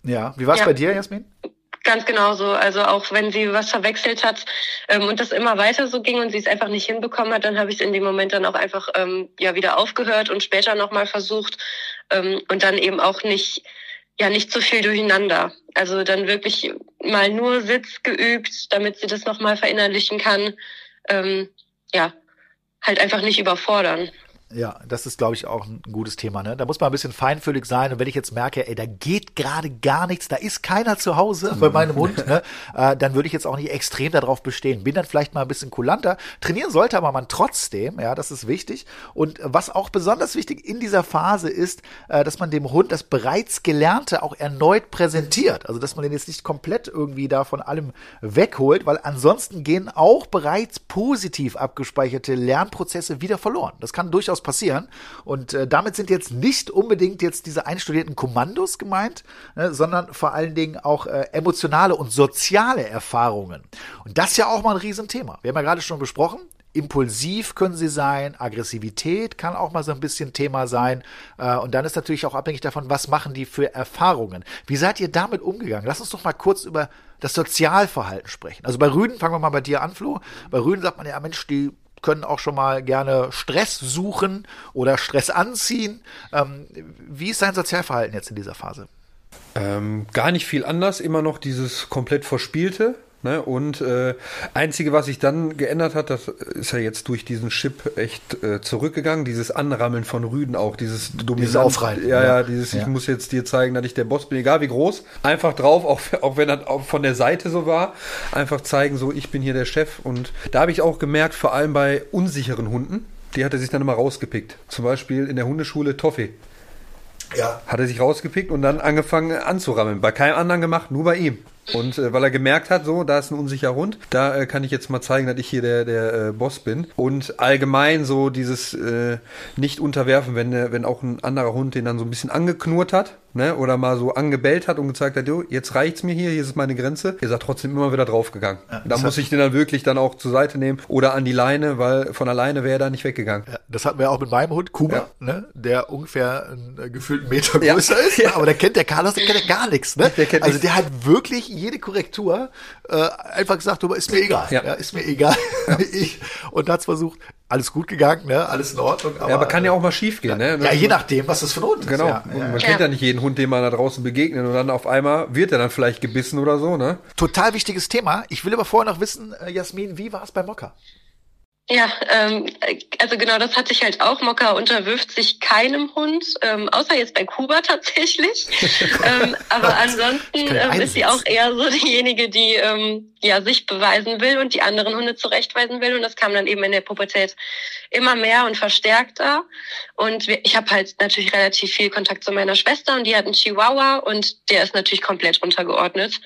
Ja, wie war es ja. bei dir, Jasmin? Ganz genau so. Also auch wenn sie was verwechselt hat ähm, und das immer weiter so ging und sie es einfach nicht hinbekommen hat, dann habe ich es in dem Moment dann auch einfach ähm, ja wieder aufgehört und später nochmal versucht ähm, und dann eben auch nicht ja nicht zu viel durcheinander. Also dann wirklich mal nur Sitz geübt, damit sie das nochmal verinnerlichen kann. Ähm, ja, halt einfach nicht überfordern. Ja, das ist, glaube ich, auch ein gutes Thema. Ne? Da muss man ein bisschen feinfühlig sein. Und wenn ich jetzt merke, ey, da geht gerade gar nichts, da ist keiner zu Hause bei meinem Hund, ne? äh, dann würde ich jetzt auch nicht extrem darauf bestehen. Bin dann vielleicht mal ein bisschen kulanter. Trainieren sollte aber man trotzdem, ja, das ist wichtig. Und was auch besonders wichtig in dieser Phase ist, äh, dass man dem Hund das bereits Gelernte auch erneut präsentiert. Also, dass man den jetzt nicht komplett irgendwie da von allem wegholt, weil ansonsten gehen auch bereits positiv abgespeicherte Lernprozesse wieder verloren. Das kann durchaus passieren. Und äh, damit sind jetzt nicht unbedingt jetzt diese einstudierten Kommandos gemeint, äh, sondern vor allen Dingen auch äh, emotionale und soziale Erfahrungen. Und das ist ja auch mal ein Riesenthema. Wir haben ja gerade schon besprochen, impulsiv können sie sein, Aggressivität kann auch mal so ein bisschen Thema sein. Äh, und dann ist natürlich auch abhängig davon, was machen die für Erfahrungen. Wie seid ihr damit umgegangen? Lass uns doch mal kurz über das Sozialverhalten sprechen. Also bei Rüden, fangen wir mal bei dir an, Flo. Bei Rüden sagt man ja, Mensch, die können auch schon mal gerne Stress suchen oder Stress anziehen. Ähm, wie ist dein Sozialverhalten jetzt in dieser Phase? Ähm, gar nicht viel anders, immer noch dieses komplett Verspielte. Ne? Und äh, einzige, was sich dann geändert hat, das ist ja jetzt durch diesen Chip echt äh, zurückgegangen, dieses Anrammeln von Rüden auch, dieses Dominant. Dieses Aufreiten. Ja, ja, dieses, ja. ich muss jetzt dir zeigen, dass ich der Boss bin, egal wie groß. Einfach drauf, auch, auch wenn das auch von der Seite so war, einfach zeigen, so, ich bin hier der Chef. Und da habe ich auch gemerkt, vor allem bei unsicheren Hunden, die hat er sich dann immer rausgepickt. Zum Beispiel in der Hundeschule Toffee. Ja. Hat er sich rausgepickt und dann angefangen anzurammeln. Bei keinem anderen gemacht, nur bei ihm. Und äh, weil er gemerkt hat, so, da ist ein unsicherer Hund, da äh, kann ich jetzt mal zeigen, dass ich hier der, der äh, Boss bin. Und allgemein so dieses äh, nicht unterwerfen, wenn, äh, wenn auch ein anderer Hund den dann so ein bisschen angeknurrt hat, ne, oder mal so angebellt hat und gezeigt hat, jo, jetzt reicht's mir hier, hier ist meine Grenze, ist er trotzdem immer wieder draufgegangen. Ja, da muss ich den dann wirklich dann auch zur Seite nehmen oder an die Leine, weil von alleine wäre er da nicht weggegangen. Ja, das hatten wir auch mit meinem Hund, Kuba, ja. ne, der ungefähr einen äh, gefühlten Meter größer ist, ne, aber der kennt der Carlos, der kennt ja gar nichts, ne? Der also der hat wirklich jede Korrektur äh, einfach gesagt, aber ist mir egal. Ja. ist mir egal. Ich, und hat's versucht, alles gut gegangen, ne? alles in Ordnung. Aber, ja, aber kann ja auch mal schief gehen. Ja, ne? ja je nachdem, was das für ein Hund genau. ist. Genau. Ja, man kennt ja nicht jeden Hund, dem man da draußen begegnet und dann auf einmal wird er dann vielleicht gebissen oder so. ne? Total wichtiges Thema. Ich will aber vorher noch wissen, äh, Jasmin, wie war es bei Mokka? Ja, ähm, also genau das hat sich halt auch. Mokka unterwirft sich keinem Hund, ähm, außer jetzt bei Kuba tatsächlich. ähm, aber ansonsten ähm, ist sie auch eher so diejenige, die ähm, ja sich beweisen will und die anderen Hunde zurechtweisen will. Und das kam dann eben in der Pubertät immer mehr und verstärkter. Und wir, ich habe halt natürlich relativ viel Kontakt zu meiner Schwester und die hat einen Chihuahua und der ist natürlich komplett untergeordnet.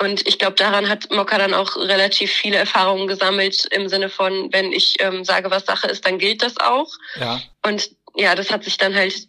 Und ich glaube, daran hat Mokka dann auch relativ viele Erfahrungen gesammelt im Sinne von, wenn ich ähm, sage, was Sache ist, dann gilt das auch. Ja. Und ja, das hat sich dann halt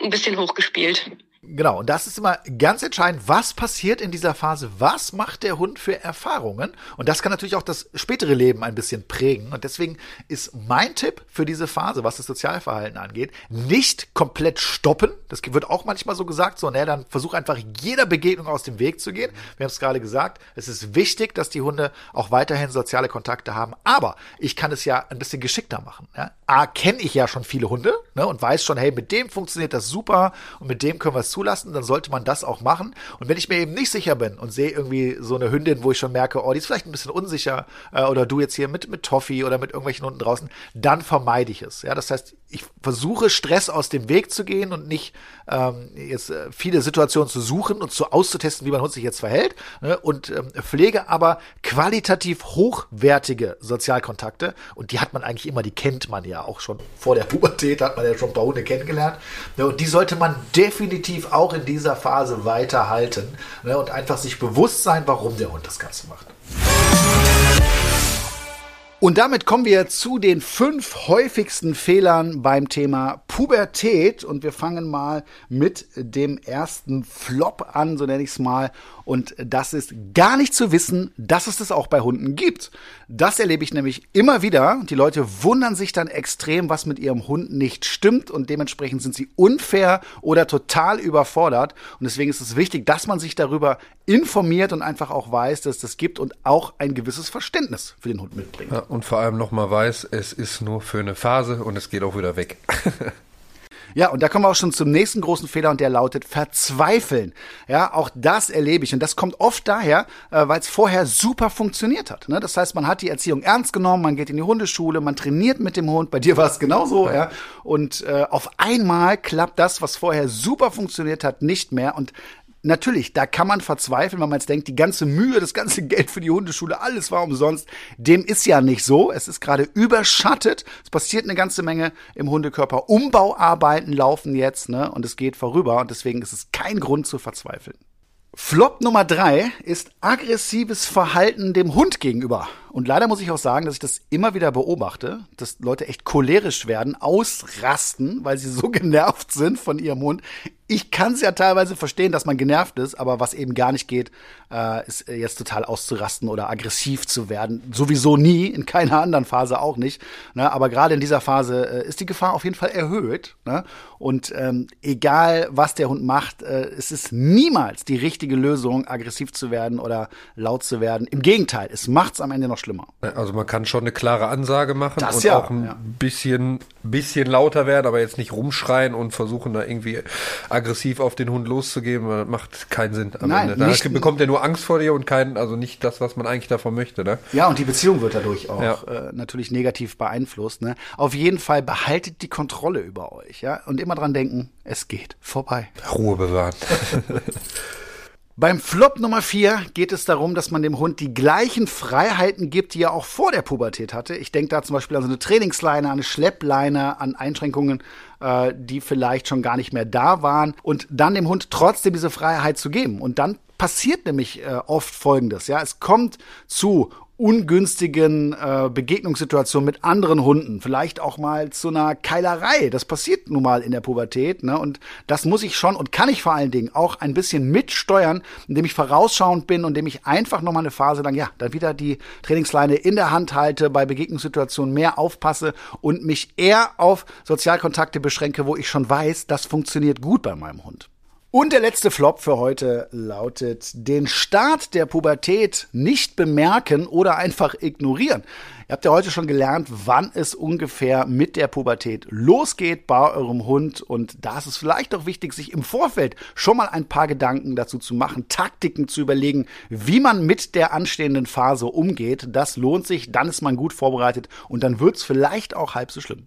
ein bisschen hochgespielt. Genau, und das ist immer ganz entscheidend, was passiert in dieser Phase, was macht der Hund für Erfahrungen? Und das kann natürlich auch das spätere Leben ein bisschen prägen. Und deswegen ist mein Tipp für diese Phase, was das Sozialverhalten angeht, nicht komplett stoppen, das wird auch manchmal so gesagt, so, ne, dann versuch einfach jeder Begegnung aus dem Weg zu gehen, wir haben es gerade gesagt, es ist wichtig, dass die Hunde auch weiterhin soziale Kontakte haben, aber ich kann es ja ein bisschen geschickter machen, ja? A, kenne ich ja schon viele Hunde ne, und weiß schon, hey, mit dem funktioniert das super und mit dem können wir es zulassen, dann sollte man das auch machen. Und wenn ich mir eben nicht sicher bin und sehe irgendwie so eine Hündin, wo ich schon merke, oh, die ist vielleicht ein bisschen unsicher, äh, oder du jetzt hier mit, mit Toffee oder mit irgendwelchen Hunden draußen, dann vermeide ich es. Ja, das heißt, ich versuche Stress aus dem Weg zu gehen und nicht ähm, jetzt äh, viele Situationen zu suchen und zu auszutesten, wie mein Hund sich jetzt verhält ne, und ähm, pflege aber qualitativ hochwertige Sozialkontakte. Und die hat man eigentlich immer, die kennt man ja auch schon. Vor der Pubertät, hat man ja schon ein paar Hunde kennengelernt. Ne, und die sollte man definitiv auch in dieser Phase weiterhalten ne, und einfach sich bewusst sein, warum der Hund das Ganze macht. Und damit kommen wir zu den fünf häufigsten Fehlern beim Thema Pubertät. Und wir fangen mal mit dem ersten Flop an, so nenne ich es mal. Und das ist gar nicht zu wissen, dass es das auch bei Hunden gibt. Das erlebe ich nämlich immer wieder. Die Leute wundern sich dann extrem, was mit ihrem Hund nicht stimmt. Und dementsprechend sind sie unfair oder total überfordert. Und deswegen ist es wichtig, dass man sich darüber informiert und einfach auch weiß, dass es das gibt und auch ein gewisses Verständnis für den Hund mitbringt. Ja, und vor allem nochmal weiß, es ist nur für eine Phase und es geht auch wieder weg. Ja, und da kommen wir auch schon zum nächsten großen Fehler und der lautet verzweifeln. Ja, auch das erlebe ich und das kommt oft daher, äh, weil es vorher super funktioniert hat. Ne? Das heißt, man hat die Erziehung ernst genommen, man geht in die Hundeschule, man trainiert mit dem Hund. Bei dir war es genauso, ja. Und äh, auf einmal klappt das, was vorher super funktioniert hat, nicht mehr und Natürlich, da kann man verzweifeln, wenn man jetzt denkt, die ganze Mühe, das ganze Geld für die Hundeschule, alles war umsonst. Dem ist ja nicht so. Es ist gerade überschattet. Es passiert eine ganze Menge im Hundekörper. Umbauarbeiten laufen jetzt, ne? Und es geht vorüber. Und deswegen ist es kein Grund zu verzweifeln. Flop Nummer drei ist aggressives Verhalten dem Hund gegenüber. Und leider muss ich auch sagen, dass ich das immer wieder beobachte, dass Leute echt cholerisch werden, ausrasten, weil sie so genervt sind von ihrem Hund ich kann es ja teilweise verstehen, dass man genervt ist, aber was eben gar nicht geht, äh, ist äh, jetzt total auszurasten oder aggressiv zu werden. Sowieso nie, in keiner anderen Phase auch nicht. Ne? Aber gerade in dieser Phase äh, ist die Gefahr auf jeden Fall erhöht. Ne? Und ähm, egal, was der Hund macht, äh, es ist niemals die richtige Lösung, aggressiv zu werden oder laut zu werden. Im Gegenteil, es macht es am Ende noch schlimmer. Also man kann schon eine klare Ansage machen das und ja, auch ein ja. bisschen, bisschen lauter werden, aber jetzt nicht rumschreien und versuchen da irgendwie aggressiv auf den Hund loszugeben, das macht keinen Sinn. Am Nein, Ende. Da bekommt er nur Angst vor dir und kein, also nicht das, was man eigentlich davon möchte. Ne? Ja, und die Beziehung wird dadurch auch Ja. äh, natürlich negativ beeinflusst. Ne? Auf jeden Fall behaltet die Kontrolle über euch, ja, und immer dran denken, es geht vorbei. Ruhe bewahren. Beim Flop Nummer vier geht es darum, dass man dem Hund die gleichen Freiheiten gibt, die er auch vor der Pubertät hatte. Ich denke da zum Beispiel an so eine Trainingsleine, an eine Schleppleine, an Einschränkungen, äh, die vielleicht schon gar nicht mehr da waren. Und dann dem Hund trotzdem diese Freiheit zu geben. Und dann passiert nämlich äh, oft Folgendes. Ja, es kommt zu ungünstigen äh, Begegnungssituationen mit anderen Hunden, vielleicht auch mal zu einer Keilerei. Das passiert nun mal in der Pubertät, ne? Und das muss ich schon und kann ich vor allen Dingen auch ein bisschen mitsteuern, indem ich vorausschauend bin und indem ich einfach noch mal eine Phase lang, ja, dann wieder die Trainingsleine in der Hand halte, bei Begegnungssituationen mehr aufpasse und mich eher auf Sozialkontakte beschränke, wo ich schon weiß, das funktioniert gut bei meinem Hund. Und der letzte Flop für heute lautet, den Start der Pubertät nicht bemerken oder einfach ignorieren. Ihr habt ja heute schon gelernt, wann es ungefähr mit der Pubertät losgeht bei eurem Hund. Und da ist es vielleicht auch wichtig, sich im Vorfeld schon mal ein paar Gedanken dazu zu machen, Taktiken zu überlegen, wie man mit der anstehenden Phase umgeht. Das lohnt sich, dann ist man gut vorbereitet und dann wird's vielleicht auch halb so schlimm.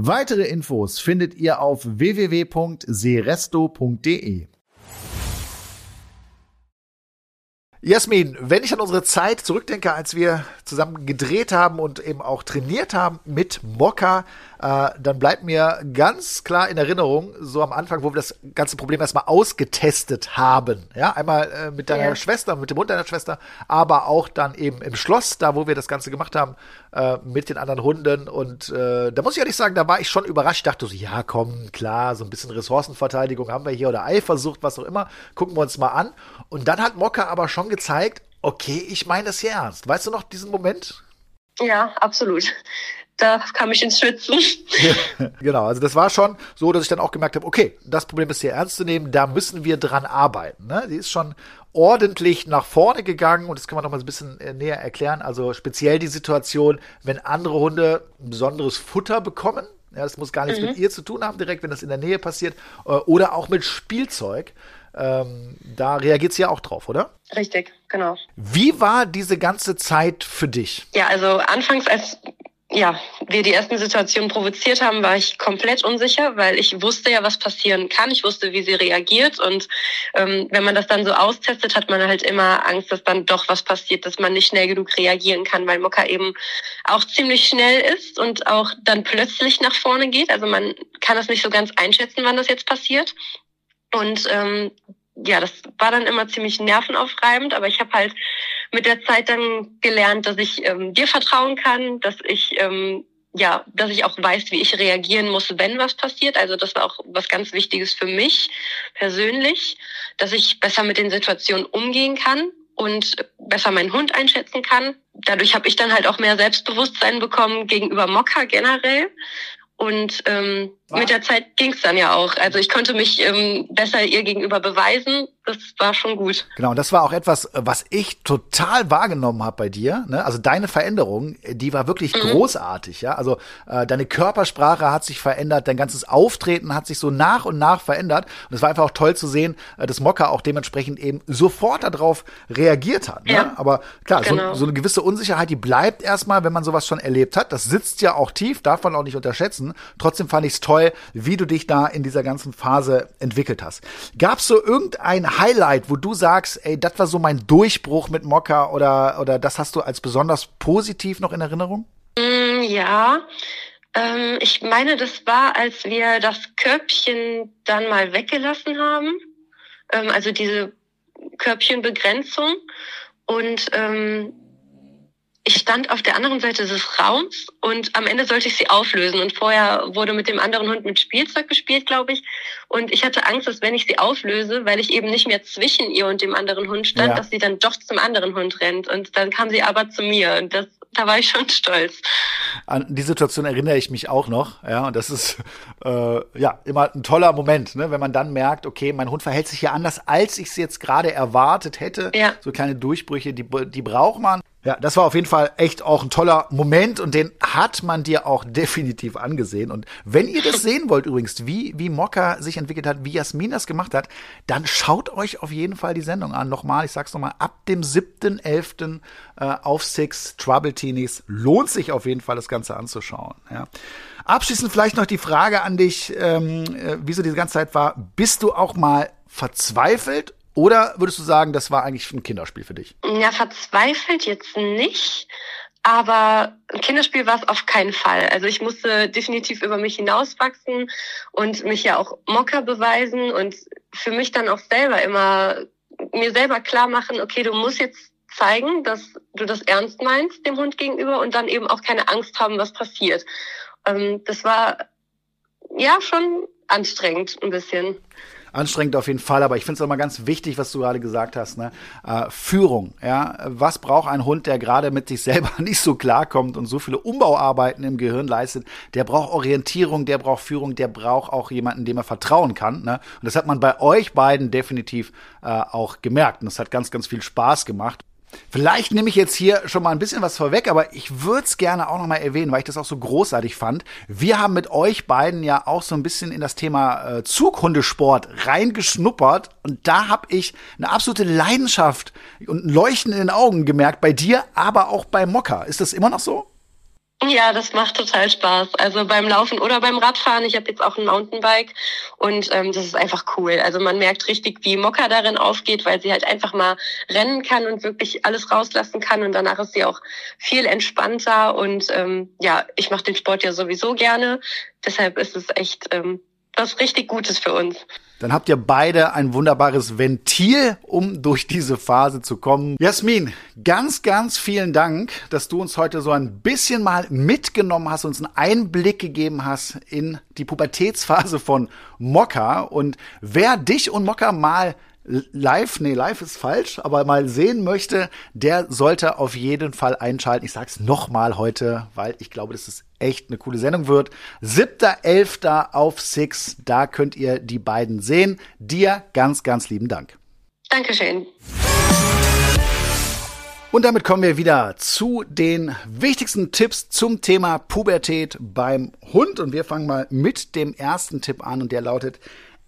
Weitere Infos findet ihr auf www.seresto.de. Jasmin, wenn ich an unsere Zeit zurückdenke, als wir zusammen gedreht haben und eben auch trainiert haben mit Mokka, äh, dann bleibt mir ganz klar in Erinnerung, so am Anfang, wo wir das ganze Problem erstmal ausgetestet haben. Ja, einmal äh, mit deiner Ja. Schwester, mit dem Hund deiner Schwester, aber auch dann eben im Schloss, da wo wir das Ganze gemacht haben, äh, mit den anderen Hunden. Und äh, da muss ich ehrlich sagen, da war ich schon überrascht. Ich dachte so, ja, komm, klar, so ein bisschen Ressourcenverteidigung haben wir hier oder Eifersucht, was auch immer. Gucken wir uns mal an. Und dann hat Mokka aber schon gezeigt, okay, ich meine das hier ernst. Weißt du noch diesen Moment? Ja, absolut. Da kam ich ins Schwitzen. Genau, also das war schon so, dass ich dann auch gemerkt habe, okay, das Problem ist hier ernst zu nehmen, da müssen wir dran arbeiten. Ne? Die ist schon ordentlich nach vorne gegangen und das können wir noch mal ein bisschen äh, näher erklären. Also speziell die Situation, wenn andere Hunde ein besonderes Futter bekommen. Ja, das muss gar nichts mit ihr zu tun haben, direkt, wenn das in der Nähe passiert. Äh, oder auch mit Spielzeug. Ähm, da reagiert sie ja auch drauf, oder? Richtig. genau. Wie war diese ganze Zeit für dich? Ja, also anfangs, als ja, wir die ersten Situationen provoziert haben, war ich komplett unsicher, weil ich wusste ja, was passieren kann. Ich wusste, wie sie reagiert. Und ähm, wenn man das dann so austestet, hat man halt immer Angst, dass dann doch was passiert, dass man nicht schnell genug reagieren kann, weil Mokka eben auch ziemlich schnell ist und auch dann plötzlich nach vorne geht. Also man kann das nicht so ganz einschätzen, wann das jetzt passiert. Und ähm, ja, das war dann immer ziemlich nervenaufreibend, aber ich habe halt mit der Zeit dann gelernt, dass ich ähm, dir vertrauen kann, dass ich ähm, ja, dass ich auch weiß, wie ich reagieren muss, wenn was passiert. Also das war auch was ganz Wichtiges für mich persönlich, dass ich besser mit den Situationen umgehen kann und besser meinen Hund einschätzen kann. Dadurch habe ich dann halt auch mehr Selbstbewusstsein bekommen gegenüber Mokka generell. Und ähm, mit der Zeit ging es dann ja auch. Also ich konnte mich ähm, besser ihr gegenüber beweisen. Das war schon gut. Genau, und das war auch etwas, was ich total wahrgenommen habe bei dir. Ne? Also deine Veränderung, die war wirklich mhm. großartig. Ja, also äh, deine Körpersprache hat sich verändert, dein ganzes Auftreten hat sich so nach und nach verändert. Und es war einfach auch toll zu sehen, äh, dass Mokka auch dementsprechend eben sofort darauf reagiert hat. Ne? Ja. Aber klar, genau. so, so eine gewisse Unsicherheit, die bleibt erstmal, wenn man sowas schon erlebt hat. Das sitzt ja auch tief, darf man auch nicht unterschätzen. Trotzdem fand ich es toll toll, wie du dich da in dieser ganzen Phase entwickelt hast. Gab es so irgendein Highlight, wo du sagst, ey, das war so mein Durchbruch mit Mokka oder, oder das hast du als besonders positiv noch in Erinnerung? Mm, ja, ähm, ich meine, das war, als wir das Körbchen dann mal weggelassen haben. Ähm, also diese Körbchenbegrenzung. Und ähm, ich stand auf der anderen Seite des Raums und am Ende sollte ich sie auflösen. Und vorher wurde mit dem anderen Hund mit Spielzeug gespielt, glaube ich. Und ich hatte Angst, dass wenn ich sie auflöse, weil ich eben nicht mehr zwischen ihr und dem anderen Hund stand, ja. dass sie dann doch zum anderen Hund rennt. Und dann kam sie aber zu mir. Und das, da war ich schon stolz. An die Situation erinnere ich mich auch noch. Ja, und das ist äh, ja immer ein toller Moment, ne? wenn man dann merkt, okay, mein Hund verhält sich ja anders, als ich es jetzt gerade erwartet hätte. Ja. So kleine Durchbrüche, die, die braucht man. Ja, das war auf jeden Fall echt auch ein toller Moment und den hat man dir auch definitiv angesehen. Und wenn ihr das sehen wollt übrigens, wie, wie Mokka sich entwickelt hat, wie Jasmin das gemacht hat, dann schaut euch auf jeden Fall die Sendung an. Nochmal, ich sag's nochmal, ab dem 7.11. Äh, auf Six Trouble Teenies lohnt sich auf jeden Fall das Ganze anzuschauen. Ja. Abschließend vielleicht noch die Frage an dich, ähm, äh, wie so diese ganze Zeit war. Bist du auch mal verzweifelt oder würdest du sagen, das war eigentlich ein Kinderspiel für dich? Ja, verzweifelt jetzt nicht. Aber ein Kinderspiel war es auf keinen Fall. Also ich musste definitiv über mich hinauswachsen und mich ja auch Mocker beweisen und für mich dann auch selber immer mir selber klar machen, okay, du musst jetzt zeigen, dass du das ernst meinst dem Hund gegenüber und dann eben auch keine Angst haben, was passiert. Ähm, das war ja schon anstrengend ein bisschen anstrengend auf jeden Fall, aber ich finde es auch mal ganz wichtig, was du gerade gesagt hast, ne? Äh, Führung, ja. Was braucht ein Hund, der gerade mit sich selber nicht so klarkommt und so viele Umbauarbeiten im Gehirn leistet? Der braucht Orientierung, der braucht Führung, der braucht auch jemanden, dem er vertrauen kann, ne? Und das hat man bei euch beiden definitiv äh, auch gemerkt. Und das hat ganz, ganz viel Spaß gemacht. Vielleicht nehme ich jetzt hier schon mal ein bisschen was vorweg, aber ich würde es gerne auch noch mal erwähnen, weil ich das auch so großartig fand. Wir haben mit euch beiden ja auch so ein bisschen in das Thema äh, Zughundesport reingeschnuppert und da habe ich eine absolute Leidenschaft und ein Leuchten in den Augen gemerkt bei dir, aber auch bei Mokka. Ist das immer noch so? Ja, das macht total Spaß. Also beim Laufen oder beim Radfahren. Ich habe jetzt auch ein Mountainbike und ähm, das ist einfach cool. Also man merkt richtig, wie Mokka darin aufgeht, weil sie halt einfach mal rennen kann und wirklich alles rauslassen kann und danach ist sie auch viel entspannter und ähm, ja, ich mache den Sport ja sowieso gerne. Deshalb ist es echt ähm, was richtig Gutes für uns. Dann habt ihr beide ein wunderbares Ventil, um durch diese Phase zu kommen. Jasmin, ganz, ganz vielen Dank, dass du uns heute so ein bisschen mal mitgenommen hast, uns einen Einblick gegeben hast in die Pubertätsphase von Mokka. Und wer dich und Mokka mal live, nee, live ist falsch, aber mal sehen möchte, der sollte auf jeden Fall einschalten. Ich sag's nochmal heute, weil ich glaube, dass es echt eine coole Sendung wird. 7.11. auf Six, da könnt ihr die beiden sehen. Dir ganz, ganz lieben Dank. Dankeschön. Und damit kommen wir wieder zu den wichtigsten Tipps zum Thema Pubertät beim Hund. Und wir fangen mal mit dem ersten Tipp an und der lautet,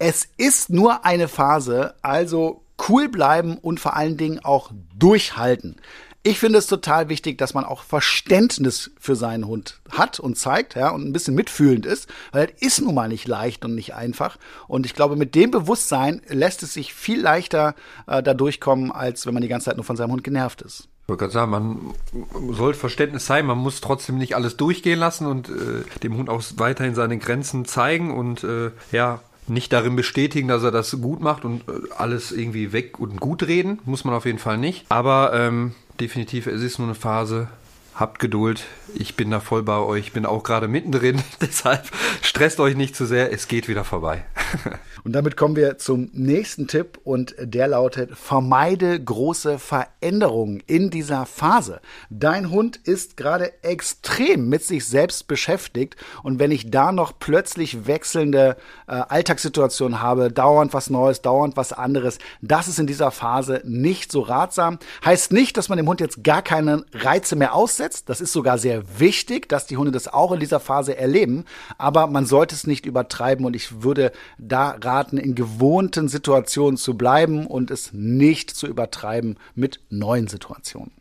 es ist nur eine Phase, also cool bleiben und vor allen Dingen auch durchhalten. Ich finde es total wichtig, dass man auch Verständnis für seinen Hund hat und zeigt, ja, und ein bisschen mitfühlend ist, weil es ist nun mal nicht leicht und nicht einfach. Und ich glaube, mit dem Bewusstsein lässt es sich viel leichter äh, da durchkommen, als wenn man die ganze Zeit nur von seinem Hund genervt ist. Ich wollte gerade sagen, man soll Verständnis sein, man muss trotzdem nicht alles durchgehen lassen und äh, dem Hund auch weiterhin seine Grenzen zeigen und äh, ja, nicht darin bestätigen, dass er das gut macht und äh, alles irgendwie weg und gut reden, muss man auf jeden Fall nicht. Aber ähm, definitiv, es ist nur eine Phase. Habt Geduld. Ich bin da voll bei euch. Ich bin auch gerade mittendrin. Deshalb stresst euch nicht zu sehr. Es geht wieder vorbei. Und damit kommen wir zum nächsten Tipp und der lautet, vermeide große Veränderungen in dieser Phase. Dein Hund ist gerade extrem mit sich selbst beschäftigt und wenn ich da noch plötzlich wechselnde äh, Alltagssituationen habe, dauernd was Neues, dauernd was anderes, das ist in dieser Phase nicht so ratsam. Heißt nicht, dass man dem Hund jetzt gar keine Reize mehr aussetzt. Das ist sogar sehr wichtig, dass die Hunde das auch in dieser Phase erleben, aber man sollte es nicht übertreiben und ich würde da raten, in gewohnten Situationen zu bleiben und es nicht zu übertreiben mit neuen Situationen.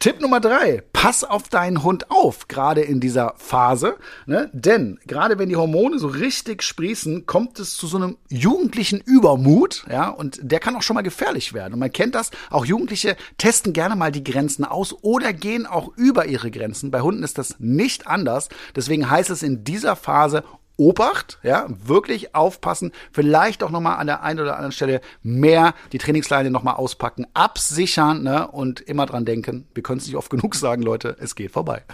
Tipp Nummer drei, pass auf deinen Hund auf, gerade in dieser Phase. Ne? Denn gerade wenn die Hormone so richtig sprießen, kommt es zu so einem jugendlichen Übermut, ja, und der kann auch schon mal gefährlich werden. Und man kennt das, auch Jugendliche testen gerne mal die Grenzen aus oder gehen auch über ihre Grenzen. Bei Hunden ist das nicht anders. Deswegen heißt es in dieser Phase Obacht, ja, wirklich aufpassen, vielleicht auch nochmal an der einen oder anderen Stelle mehr die Trainingsleine nochmal auspacken, absichern, ne, und immer dran denken, wir können es nicht oft genug sagen, Leute, es geht vorbei.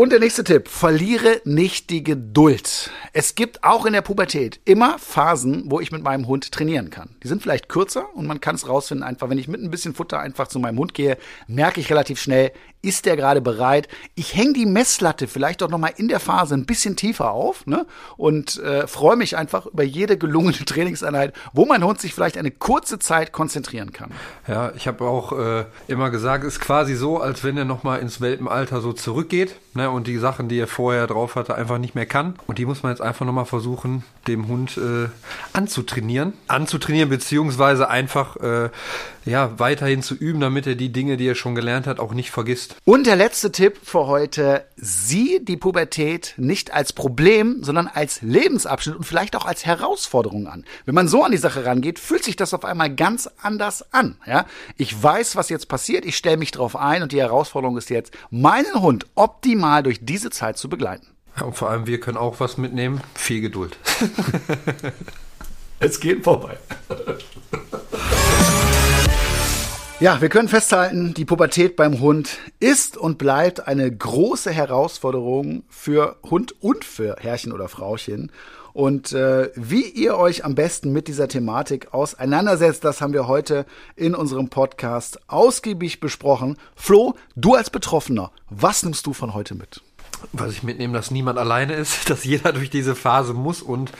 Und der nächste Tipp, verliere nicht die Geduld. Es gibt auch in der Pubertät immer Phasen, wo ich mit meinem Hund trainieren kann. Die sind vielleicht kürzer und man kann es rausfinden einfach, wenn ich mit ein bisschen Futter einfach zu meinem Hund gehe, merke ich relativ schnell, ist der gerade bereit? Ich hänge die Messlatte vielleicht auch nochmal in der Phase ein bisschen tiefer auf ne? und äh, freue mich einfach über jede gelungene Trainingseinheit, wo mein Hund sich vielleicht eine kurze Zeit konzentrieren kann. Ja, ich habe auch äh, immer gesagt, ist quasi so, als wenn er nochmal ins Welpenalter so zurückgeht ne? und die Sachen, die er vorher drauf hatte, einfach nicht mehr kann. Und die muss man jetzt einfach nochmal versuchen, dem Hund äh, anzutrainieren. Anzutrainieren, beziehungsweise einfach äh, ja, weiterhin zu üben, damit er die Dinge, die er schon gelernt hat, auch nicht vergisst. Und der letzte Tipp für heute, sieh die Pubertät nicht als Problem, sondern als Lebensabschnitt und vielleicht auch als Herausforderung an. Wenn man so an die Sache rangeht, fühlt sich das auf einmal ganz anders an. Ja? Ich weiß, was jetzt passiert, ich stelle mich darauf ein und die Herausforderung ist jetzt, meinen Hund optimal durch diese Zeit zu begleiten. Ja, und vor allem, wir können auch was mitnehmen. Viel Geduld. es geht vorbei. Ja, wir können festhalten, die Pubertät beim Hund ist und bleibt eine große Herausforderung für Hund und für Herrchen oder Frauchen. Und äh, wie ihr euch am besten mit dieser Thematik auseinandersetzt, das haben wir heute in unserem Podcast ausgiebig besprochen. Flo, du als Betroffener, was nimmst du von heute mit? Was ich mitnehme, dass niemand alleine ist, dass jeder durch diese Phase muss und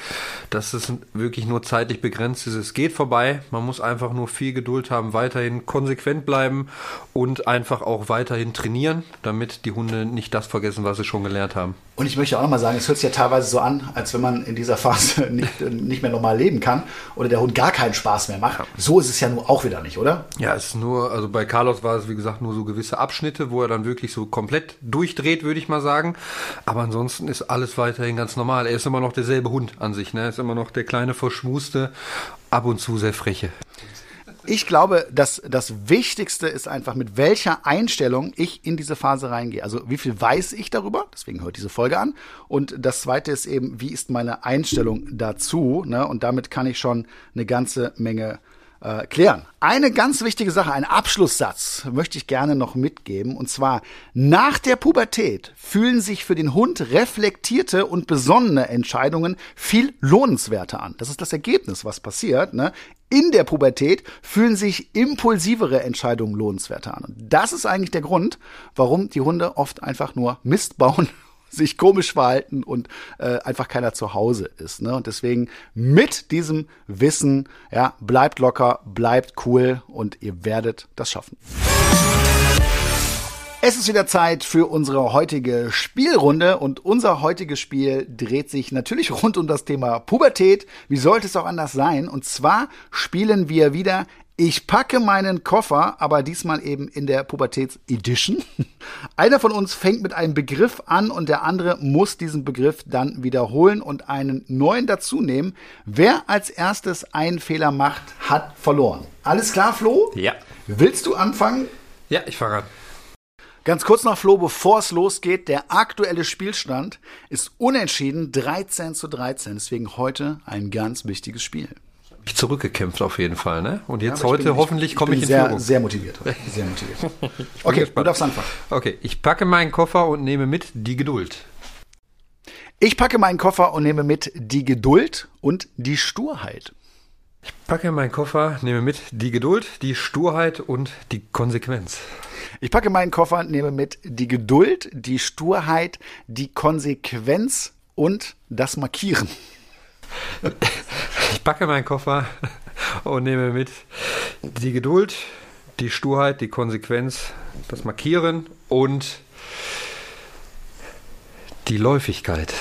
dass es wirklich nur zeitlich begrenzt ist. Es geht vorbei. Man muss einfach nur viel Geduld haben, weiterhin konsequent bleiben und einfach auch weiterhin trainieren, damit die Hunde nicht das vergessen, was sie schon gelernt haben. Und ich möchte auch nochmal sagen, es hört sich ja teilweise so an, als wenn man in dieser Phase nicht, nicht mehr normal leben kann oder der Hund gar keinen Spaß mehr macht. So ist es ja nur auch wieder nicht, oder? Ja, es ist nur, also bei Carlos war es, wie gesagt, nur so gewisse Abschnitte, wo er dann wirklich so komplett durchdreht, würde ich mal sagen. Aber ansonsten ist alles weiterhin ganz normal. Er ist immer noch derselbe Hund an sich, ne? Er ist immer noch der kleine, verschmuste, ab und zu sehr freche ich glaube, dass das Wichtigste ist einfach, mit welcher Einstellung ich in diese Phase reingehe. Also wie viel weiß ich darüber? Deswegen hört diese Folge an. Und das Zweite ist eben, wie ist meine Einstellung dazu? Ne? Und damit kann ich schon eine ganze Menge äh, klären. Eine ganz wichtige Sache, ein Abschlusssatz möchte ich gerne noch mitgeben. Und zwar, nach der Pubertät fühlen sich für den Hund reflektierte und besonnene Entscheidungen viel lohnenswerter an. Das ist das Ergebnis, was passiert. Ne? In der Pubertät fühlen sich impulsivere Entscheidungen lohnenswerter an. Und das ist eigentlich der Grund, warum die Hunde oft einfach nur Mist bauen sich komisch verhalten und äh, einfach keiner zu Hause ist. Ne? Und deswegen mit diesem Wissen, ja, bleibt locker, bleibt cool und ihr werdet das schaffen. Es ist wieder Zeit für unsere heutige Spielrunde und unser heutiges Spiel dreht sich natürlich rund um das Thema Pubertät. Wie sollte es auch anders sein? Und zwar spielen wir wieder ich packe meinen Koffer, aber diesmal eben in der Pubertäts-Edition. Einer von uns fängt mit einem Begriff an und der andere muss diesen Begriff dann wiederholen und einen neuen dazu nehmen. Wer als erstes einen Fehler macht, hat verloren. Alles klar, Flo? Ja. Willst du anfangen? Ja, ich fange an. Ganz kurz noch, Flo, bevor es losgeht, der aktuelle Spielstand ist unentschieden 13 zu 13. Deswegen heute ein ganz wichtiges Spiel. Ich zurückgekämpft auf jeden Fall, ne? Und jetzt ich heute bin- hoffentlich komme ich, bin in sehr, Führung. Sehr motiviert. heute. Sehr motiviert. Okay, du darfst anfangen. Okay, ich packe meinen Koffer und nehme mit die Geduld. Ich packe meinen Koffer und nehme mit die Geduld und die Sturheit. Ich packe meinen Koffer, nehme mit die Geduld, die Sturheit und die Konsequenz. Ich packe meinen Koffer und nehme mit die Geduld, die Sturheit, die Konsequenz und das Markieren. Ich packe meinen Koffer und nehme mit die Geduld, die Sturheit, die Konsequenz, das Markieren und die Läufigkeit.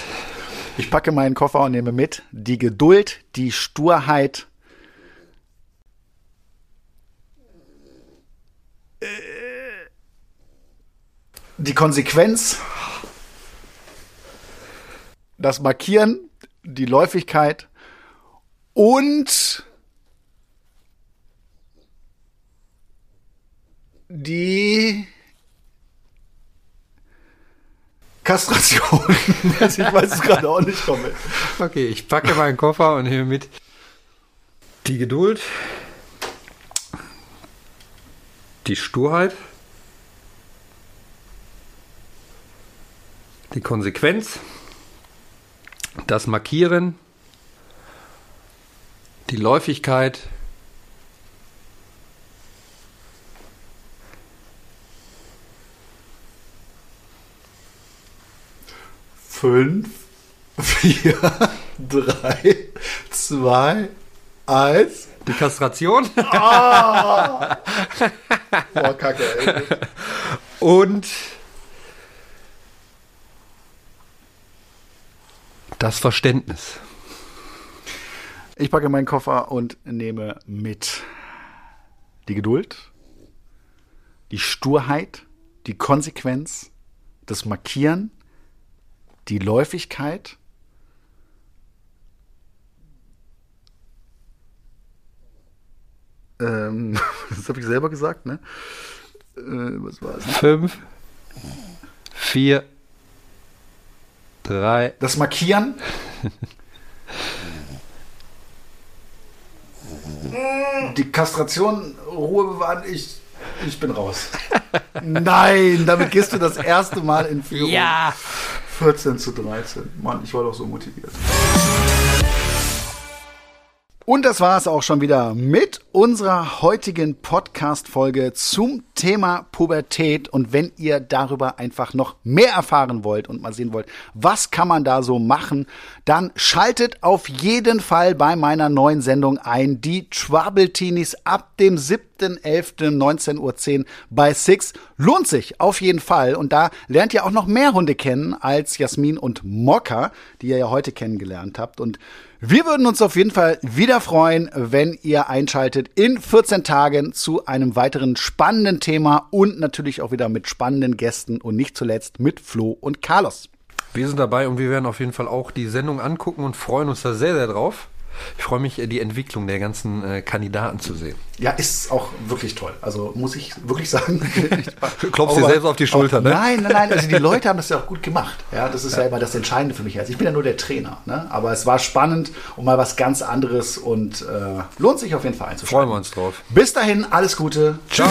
Ich packe meinen Koffer und nehme mit die Geduld, die Sturheit, die Konsequenz, das Markieren, die Läufigkeit und die Kastration. Ich weiß es gerade auch nicht komplett. Okay, ich packe meinen Koffer und nehme mit die Geduld, die Sturheit, die Konsequenz, das Markieren, die Läufigkeit, Fünf, vier, drei, zwei, eins. die Kastration Boah, Kacke, ey. und das Verständnis. Ich packe meinen Koffer und nehme mit die Geduld, die Sturheit, die Konsequenz, das Markieren, die Läufigkeit, ähm, das habe ich selber gesagt, ne? Äh, was war es? Fünf, vier, drei, Das Markieren. Die Kastration, Ruhe bewahren, ich, ich bin raus. Nein, damit gehst du das erste Mal in Führung. Ja. 14 zu 13. Mann, ich war doch so motiviert. Und das war es auch schon wieder mit unserer heutigen Podcast-Folge zum Thema Pubertät. Und wenn ihr darüber einfach noch mehr erfahren wollt und mal sehen wollt, was kann man da so machen, dann schaltet auf jeden Fall bei meiner neuen Sendung ein, die Trouble-Teenies ab dem 7.11.19.10 Uhr bei Six. Lohnt sich auf jeden Fall. Und da lernt ihr auch noch mehr Hunde kennen als Jasmin und Mokka, die ihr ja heute kennengelernt habt. Und wir würden uns auf jeden Fall wieder freuen, wenn ihr einschaltet in 14 Tagen zu einem weiteren spannenden Thema und natürlich auch wieder mit spannenden Gästen und nicht zuletzt mit Flo und Carlos. Wir sind dabei und wir werden auf jeden Fall auch die Sendung angucken und freuen uns da sehr, sehr drauf. Ich freue mich, die Entwicklung der ganzen äh, Kandidaten zu sehen. Ja, ist auch wirklich toll. Also muss ich wirklich sagen. Du klopfst dir selbst auf die Schulter, ne? Nein, nein, nein. Also die Leute haben das ja auch gut gemacht. Ja, das ist ja, immer das Entscheidende für mich. Also ich bin ja nur der Trainer. Ne? Aber es war spannend und mal was ganz anderes und äh, lohnt sich auf jeden Fall einzuschalten. Freuen wir uns drauf. Bis dahin, alles Gute. Ciao.